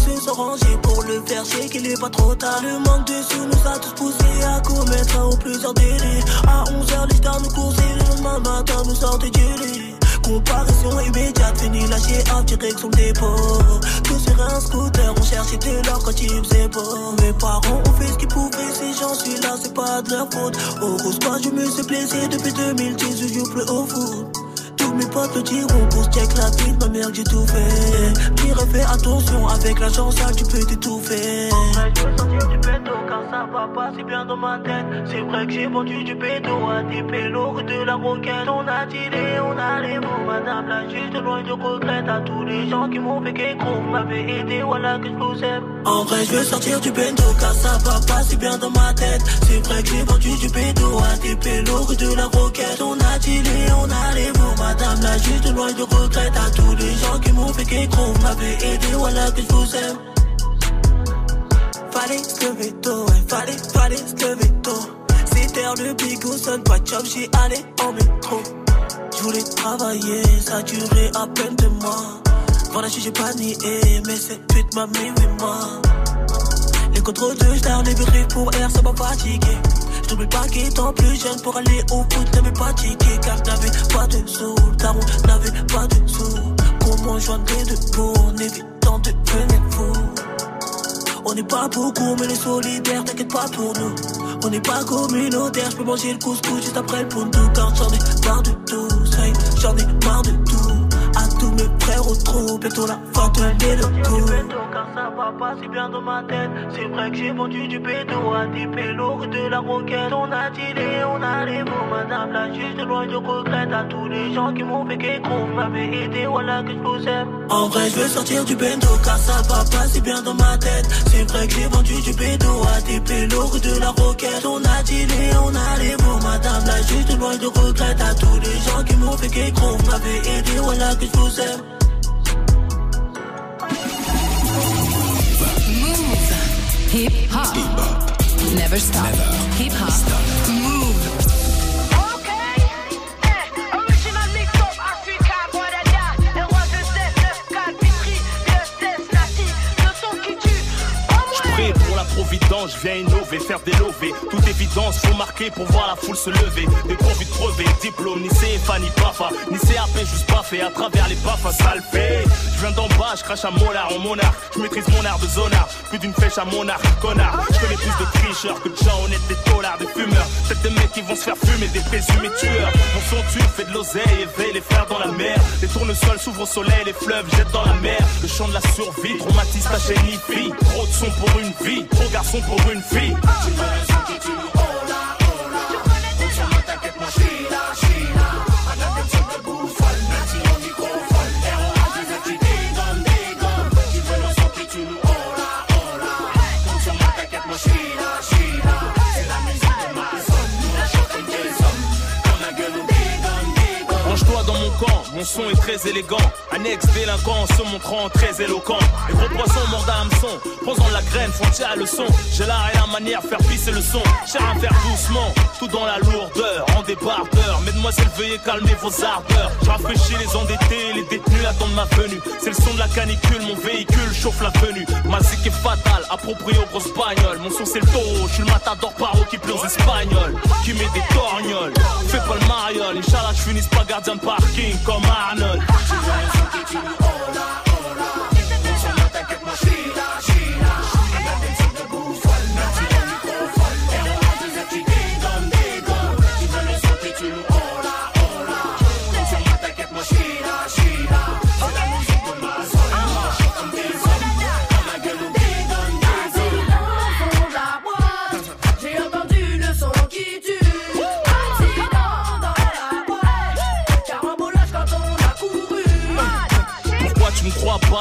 se sont rangés Pour le faire chier qu'il est pas trop tard. Le manque de sous nous a tous poussés À commettre ou plusieurs délits À 11h les stars nous coursaient Le lendemain matin nous sortaient du lit. Comparaison immédiate, fini lâché en direction dépôt. Tous sur un scooter, on cherchait de l'or quand il faisait beau. Mes parents ont fait ce qu'ils pouvaient, si j'en suis là, c'est pas de leur faute. Au rose je me suis blessé depuis 2010, je joue plus au foot mes potes le diront pour check la de ma mère j'ai tout fait. Pire fais attention avec la chance ça tu peux t'étouffer. Je veux sortir du pédo car ça va pas si bien dans ma tête. C'est vrai que j'ai vendu du pédo à des pélos de la roquette On a dealé, on a les mots Madame la juge de loin je regrette. À tous les gens qui m'ont fait qu'écro M'avaient aidé, voilà que je vous aime En vrai je veux sortir du bendo car ça va pas si bien dans ma tête C'est vrai que j'ai vendu du pédo à des pélos de la roquette On a dealé, on a les mots Madame la juge de loin je regrette À tous les gens qui m'ont fait qu'écro M'avaient aidé, voilà que je vous aime Fallait se lever tôt, ouais, fallait, fallait se lever tôt. C'était le bigot, sonne pas de job, j'y allais en métro. Je voulais travailler, ça durait à peine deux mois. Voilà, j'ai pas nié, mais cette pute m'a mis oui, moi. Les contrôles de star, les bureaux pour air, ça m'a fatigué. Je n'oublie pas qu'étant plus jeune pour aller au foot, n'avais pas tiqué, car n'avais pas de sous. Daron n'avait pas de sous. Comment joindre les deux pour en évitant de devenir fou? On n'est pas beaucoup, mais les solidaires, t'inquiète pas pour nous. On n'est pas communautaire, je peux manger le couscous juste après le pundu. Car j'en ai marre de tout, ça j'en ai marre de tout. À tous mes frères au trou, bientôt la fin de coup. Car ça va pas si bien dans ma tête. C'est vrai que j'ai vendu du bédo à des pélos de la roquette. On a dealé, on a les mots, madame la juge de loin, je regrette à tous les gens qui m'ont fait qu'écrou. M'avaient aidé, voilà que je vous aime. En vrai, je veux sortir du bendo car ça va pas si bien dans ma tête. C'est vrai que j'ai vendu du bédo à des pélos de la roquette. On a dealé, on a les mots, madame la juge de loin, je regrette à tous les gens qui m'ont fait qu'écrou. M'avaient aidé, voilà que je vous aime. Move. Hip hop. Never stop. Hip hop. Move. Je viens innover, faire des lovés. Toute évidence, faut marquer pour voir la foule se lever. Des convicts crevés, diplôme, ni CFA, ni PAFA, ni CAP, juste baffé à travers les baffes, ça le fait. Je viens d'en bas, je crache à molar en monarque. Je maîtrise mon art de zonard, plus d'une flèche à mon arc, connard. Je connais plus de tricheurs que de gens honnêtes, des dollars, des fumeurs. Peut-être des mecs qui vont se faire fumer, des présumés tueurs. Mon son tue, fait de l'oseille, éveille les frères dans la mer. Les tournesols s'ouvrent au soleil, les fleuves jettent dans la mer. Le chant de la survie, traumatise ta chaîne. Trop de son pour une vie, trop garçon pour une fille. Mon son est très élégant. Un ex-délinquant se montrant très éloquent. Les gros poissons mordent à hameçon, posant la graine, font tirer le son. J'ai l'art et la manière, faire pisser le son. Cher à faire doucement, tout dans la lourdeur, en débardeur. Mesdemoiselles, veuillez calmer vos ardeurs. Je rafraîchis les endettés, les détenus attendent ma venue. C'est le son de la canicule, mon véhicule chauffe la venue. Ma zik est fatale, approprié aux grosses bagnoles. Mon son c'est le taureau, je suis le matador paro qui pleure aux espagnols. Qui met des torgnoles, fais pas le mariole. Inch'Allah, je finisse pas gardien de parking comme Arnold.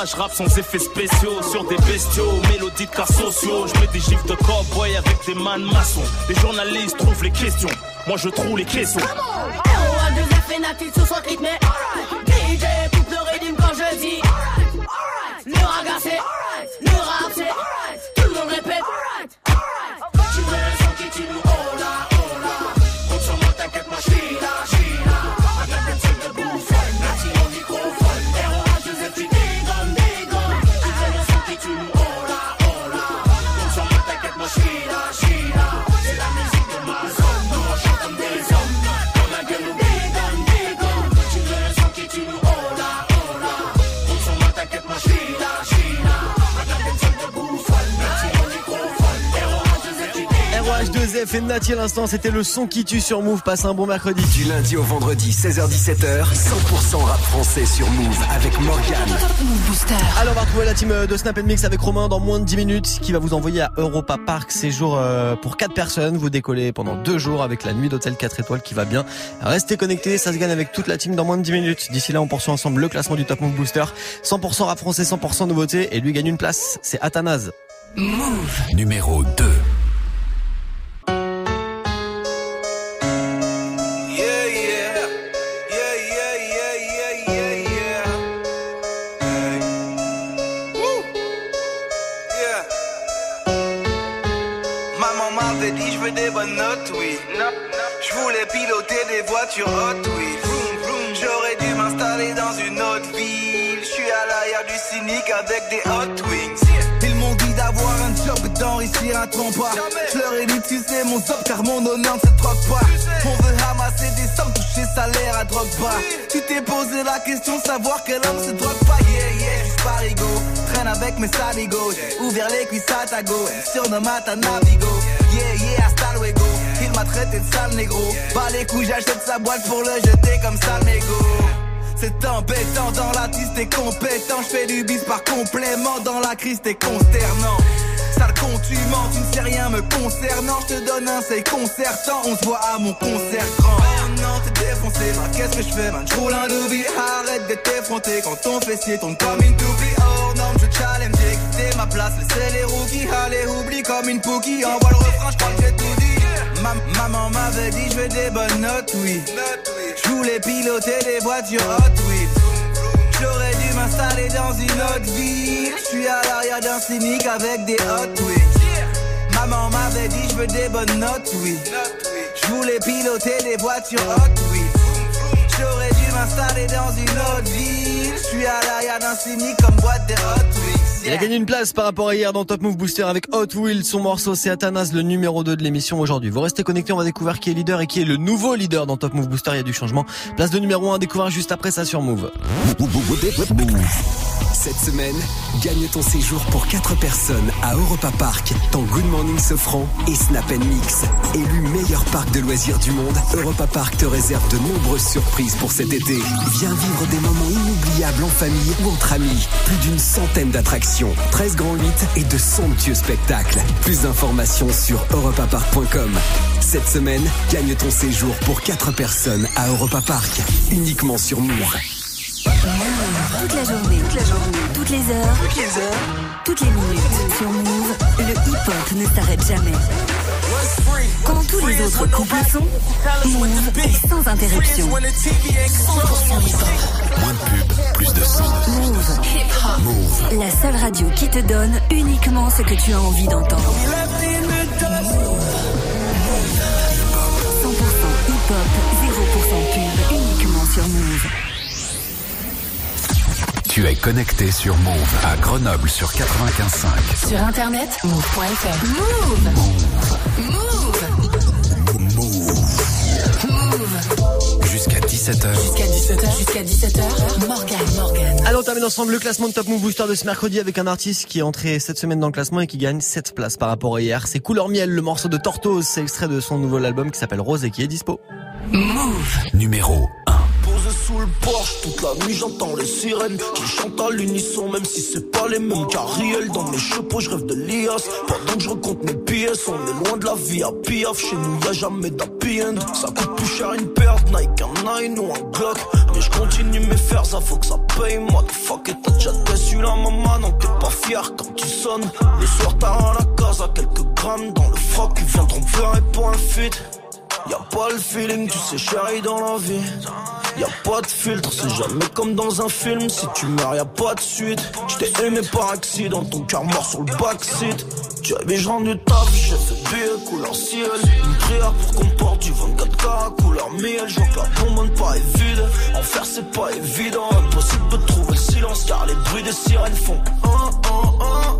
Je rappe sans effets spéciaux Sur des bestiaux, mélodies de cas sociaux. Je mets des gifs de cowboy avec des man maçons Les journalistes trouvent les questions. Moi je trouve les caissons ROA 2 F ROH2F et Nati à l'instant, c'était le son qui tue sur Move. Passe un bon mercredi. Du lundi au vendredi, 16h-17h, 100% rap français sur Move avec Morgan. Alors on va retrouver la team de Snap Mix avec Romain dans moins de 10 minutes qui va vous envoyer à Europa Park séjour euh, pour 4 personnes. Vous décollez pendant 2 jours avec la nuit d'hôtel 4 étoiles qui va bien. Restez connectés, ça se gagne avec toute la team dans moins de 10 minutes. D'ici là, on poursuit ensemble le classement du Top Move Booster. 100% rap français, 100% nouveauté et lui gagne une place. C'est Athanase. Move. Numéro 2. Je leur ai dit tu sais mon job car mon honneur ne se troque pas. On veut ramasser des sommes, toucher salaire à drogue pas. Tu t'es posé la question savoir quel homme se drogue pas. Yeah yeah, juste parigo. Traîne avec mes saligos. Ouvert les cuisses à ta go. Surnomme à ta navigo. Yeah yeah, hasta luego. Il m'a traité de sale négro. Pas les couilles, j'achète sa boîte pour le jeter comme sale mégot. C'est embêtant dans la tiste t'es compétent. Je fais du bis par complément. Dans la crise, t'es consternant. Sale con, tu mens, tu ne sais rien me concernant. Je te donne un c'est concertant. On se voit à mon concert grand. Oh non, t'es défoncé. Bah, qu'est-ce que je fais, man? J'roule un doobie. Arrête d'être effronté quand ton fessier tombe comme une toupie. Oh non, je challenge. J'ai quitté ma place. Laissez les rookies. Allez, oublie comme une pookie. Envoie le refrain, j'crois que j'ai tout dit. Ma- maman m'avait dit, je veux des bonnes notes, oui. Je voulais piloter des voitures Hot Wheels. M'installer dans une autre ville. Je suis à l'arrière d'un cynique avec des Hot Wheels. Maman m'avait dit, je veux des bonnes notes, oui. Je voulais piloter des voitures Hot Wheels. J'aurais dû m'installer dans une autre ville. Je suis à l'arrière d'un cynique comme boîte des Hot Wheels. Il a gagné une place par rapport à hier dans Top Move Booster avec Hot Wheels. Son morceau, c'est Athanas, le numéro 2 de l'émission aujourd'hui. Vous restez connectés, on va découvrir qui est leader et qui est le nouveau leader dans Top Move Booster. Il y a du changement. Place de numéro 1 à découvrir juste après ça sur Move. Cette semaine, gagne ton séjour pour 4 personnes à Europa Park, dans Good Morning Sofran et Snap Mix. Élu meilleur parc de loisirs du monde, Europa Park te réserve de nombreuses surprises pour cet été. Viens vivre des moments inoubliables en famille ou entre amis. Plus d'une centaine d'attractions, 13 grands 8 et de somptueux spectacles. Plus d'informations sur europapark.com. Cette semaine, gagne ton séjour pour 4 personnes à Europa Park, uniquement sur Move. Toute la journée, toute la journée, toutes les heures, toutes les heures, toutes les minutes. Sur Move, le hip-hop ne s'arrête jamais. Quand tous les autres couples sont, Move est sans interruption. 100% hip-hop. Moins de pub, plus de son. Move. Move. La seule radio qui te donne uniquement ce que tu as envie d'entendre. 100% hip-hop, 0% pub, uniquement sur Move. Tu es connecté sur Move à Grenoble sur 95.5. Sur internet, move.fr. Move. Move. Move. Jusqu'à 17h. Jusqu'à 17h. Jusqu'à 17h. Morgan, Morgan. Allons, on termine ensemble le classement de Top Move Booster de ce mercredi avec un artiste qui est entré cette semaine dans le classement et qui gagne 7 places par rapport à hier. C'est Couleur Miel, le morceau de Tortoise. C'est extrait de son nouvel album qui s'appelle Rose et qui est dispo. Move. Numéro Posé sous le porche, toute la nuit j'entends les sirènes qui chantent à l'unisson, même si c'est pas les mêmes carriels. Dans mes chapeaux, je rêve de l'IAS. Pendant que je recompte mes pièces, on est loin de la vie à piaf. Chez nous, y a jamais d'happy end. Ça coûte plus cher une de Nike, un Nine ou un Glock. Mais je continue mes fers, ça faut que ça paye. Moi, fuck, et t'as déjà déçu la maman, non, t'es pas fier quand tu sonnes. Le soir, t'as à la case à quelques grammes dans le froc. Ils viendront et pour un fit. Y'a pas le feeling, tu sais, chérie, dans la vie. Y'a pas de filtre, c'est jamais comme dans un film. Si tu meurs, y'a pas de suite. J't'ai aimé par accident, ton cœur mort sur le backseat. Tu avais je rendu taf, j'ai fait billet couleur ciel. Une prière pour qu'on porte du 24K couleur miel. Je vois que la bonbonne pas vide. En faire, c'est pas évident. Impossible de trouver le silence car les bruits des sirènes font. Oh, oh, oh,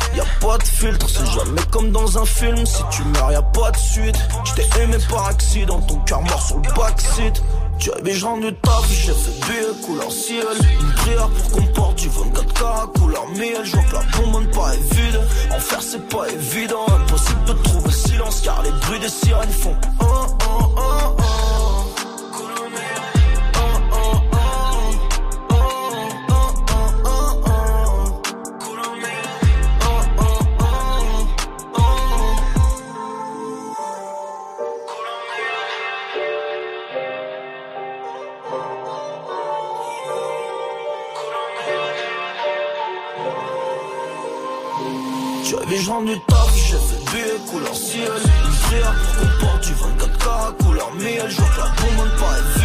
Y'a pas de filtre, c'est jamais comme dans un film. Si tu meurs, y'a pas de suite. J't'ai aimé par accident, ton cœur mort sur le backseat. Tu avais je rendu taf, j'ai fait billet couleur ciel. Une prière pour qu'on porte du 24K couleur miel. Je vois que la bonbonne pas est vide. En faire, c'est pas évident. Impossible de trouver le silence car les bruits des sirènes font. Oh, oh, oh, oh. Je rendu taf, j'ai fait billet couleur ciel Une prière pour qu'on porte du 24K couleur miel. Je vois que la bonbonne pas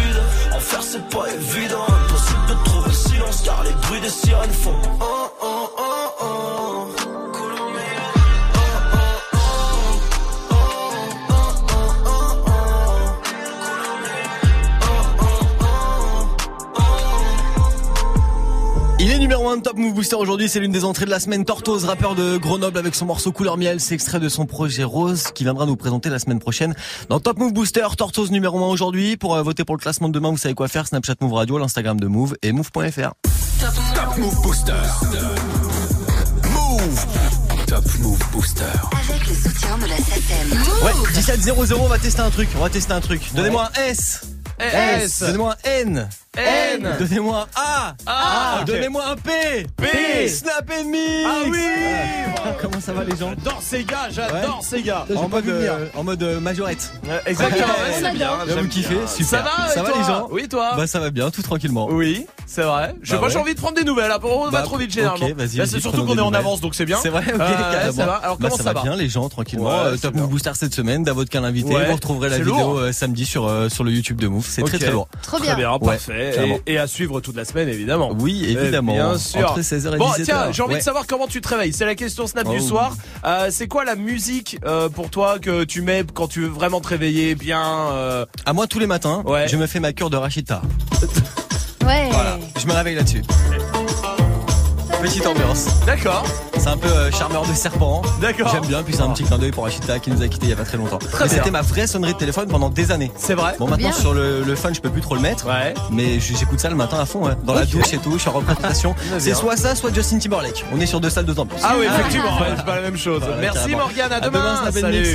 Booster aujourd'hui, c'est l'une des entrées de la semaine. Tortoise, rappeur de Grenoble avec son morceau Couleur Miel, c'est extrait de son projet Rose qui viendra nous présenter la semaine prochaine dans Top Move Booster. Tortoise numéro 1 aujourd'hui. Pour euh, voter pour le classement de demain, vous savez quoi faire. Snapchat Move Radio, l'Instagram de Move et Move.fr. Top Move Booster. Move. Top Move Booster. Avec le soutien de la SACEM. Ouais, 17.00, on va tester un truc, on va tester un truc. Donnez-moi un S. S. Donnez-moi un N. N. Donnez-moi un A. A. Ok. Donnez-moi un P. P. Snap and mix. Ah oui. Ah, Comment ça va les gens J'adore ces gars, j'adore Ouais. ces gars. en mode, euh, en mode euh, majorette. Exactement, ouais, Ouais, c'est bien. Vous kiffez, super. Ça va, ça va les gens Oui, toi Bah ça va bien, tout tranquillement. Oui, c'est vrai. Je sais Bah pas, ouais. j'ai envie de prendre des nouvelles. On va Bah, trop vite généralement. ok, vas-y, Là, vas-y, c'est surtout qu'on est en avance, donc c'est bien. C'est vrai, ok, Euh, ça va. Alors Bah, comment ça va bien les gens tranquillement. Top. Move Booster cette semaine, Davodka l'invité. Vous retrouverez la vidéo samedi sur sur le YouTube de Move. C'est très très lourd. Très bien, parfait. Et, et à suivre toute la semaine, évidemment. Oui, évidemment. Eh Bien sûr. Entre 16h et bon, 17h. tiens, j'ai envie Ouais. de savoir comment tu te réveilles. C'est la question Snap du Oh. soir. Euh, c'est quoi la musique euh, pour toi que tu mets quand tu veux vraiment te réveiller bien euh, À moi tous les matins, Ouais. je me fais ma cure de Rachita. Ouais. Voilà, je me réveille là-dessus. Petite ambiance. D'accord. C'est un peu euh, charmeur de serpent. D'accord. J'aime bien. Puis c'est un petit clin d'œil pour Rachita qui nous a quitté il y a pas très longtemps. Très Et bien. C'était ma vraie sonnerie de téléphone pendant des années. C'est vrai. Bon maintenant Bien. sur le, le fun je peux plus trop le mettre. Ouais. Mais j- j'écoute ça le matin à fond, ouais. dans la douche et tout. Je suis en représentation. C'est soit ça, soit Justin Timberlake. On est sur deux salles, deux ambiances. Ah oui, effectivement, ouais, c'est pas la même chose. Voilà, Merci carrément. Morgane, à À demain. demain, Snap and Salut. Mix.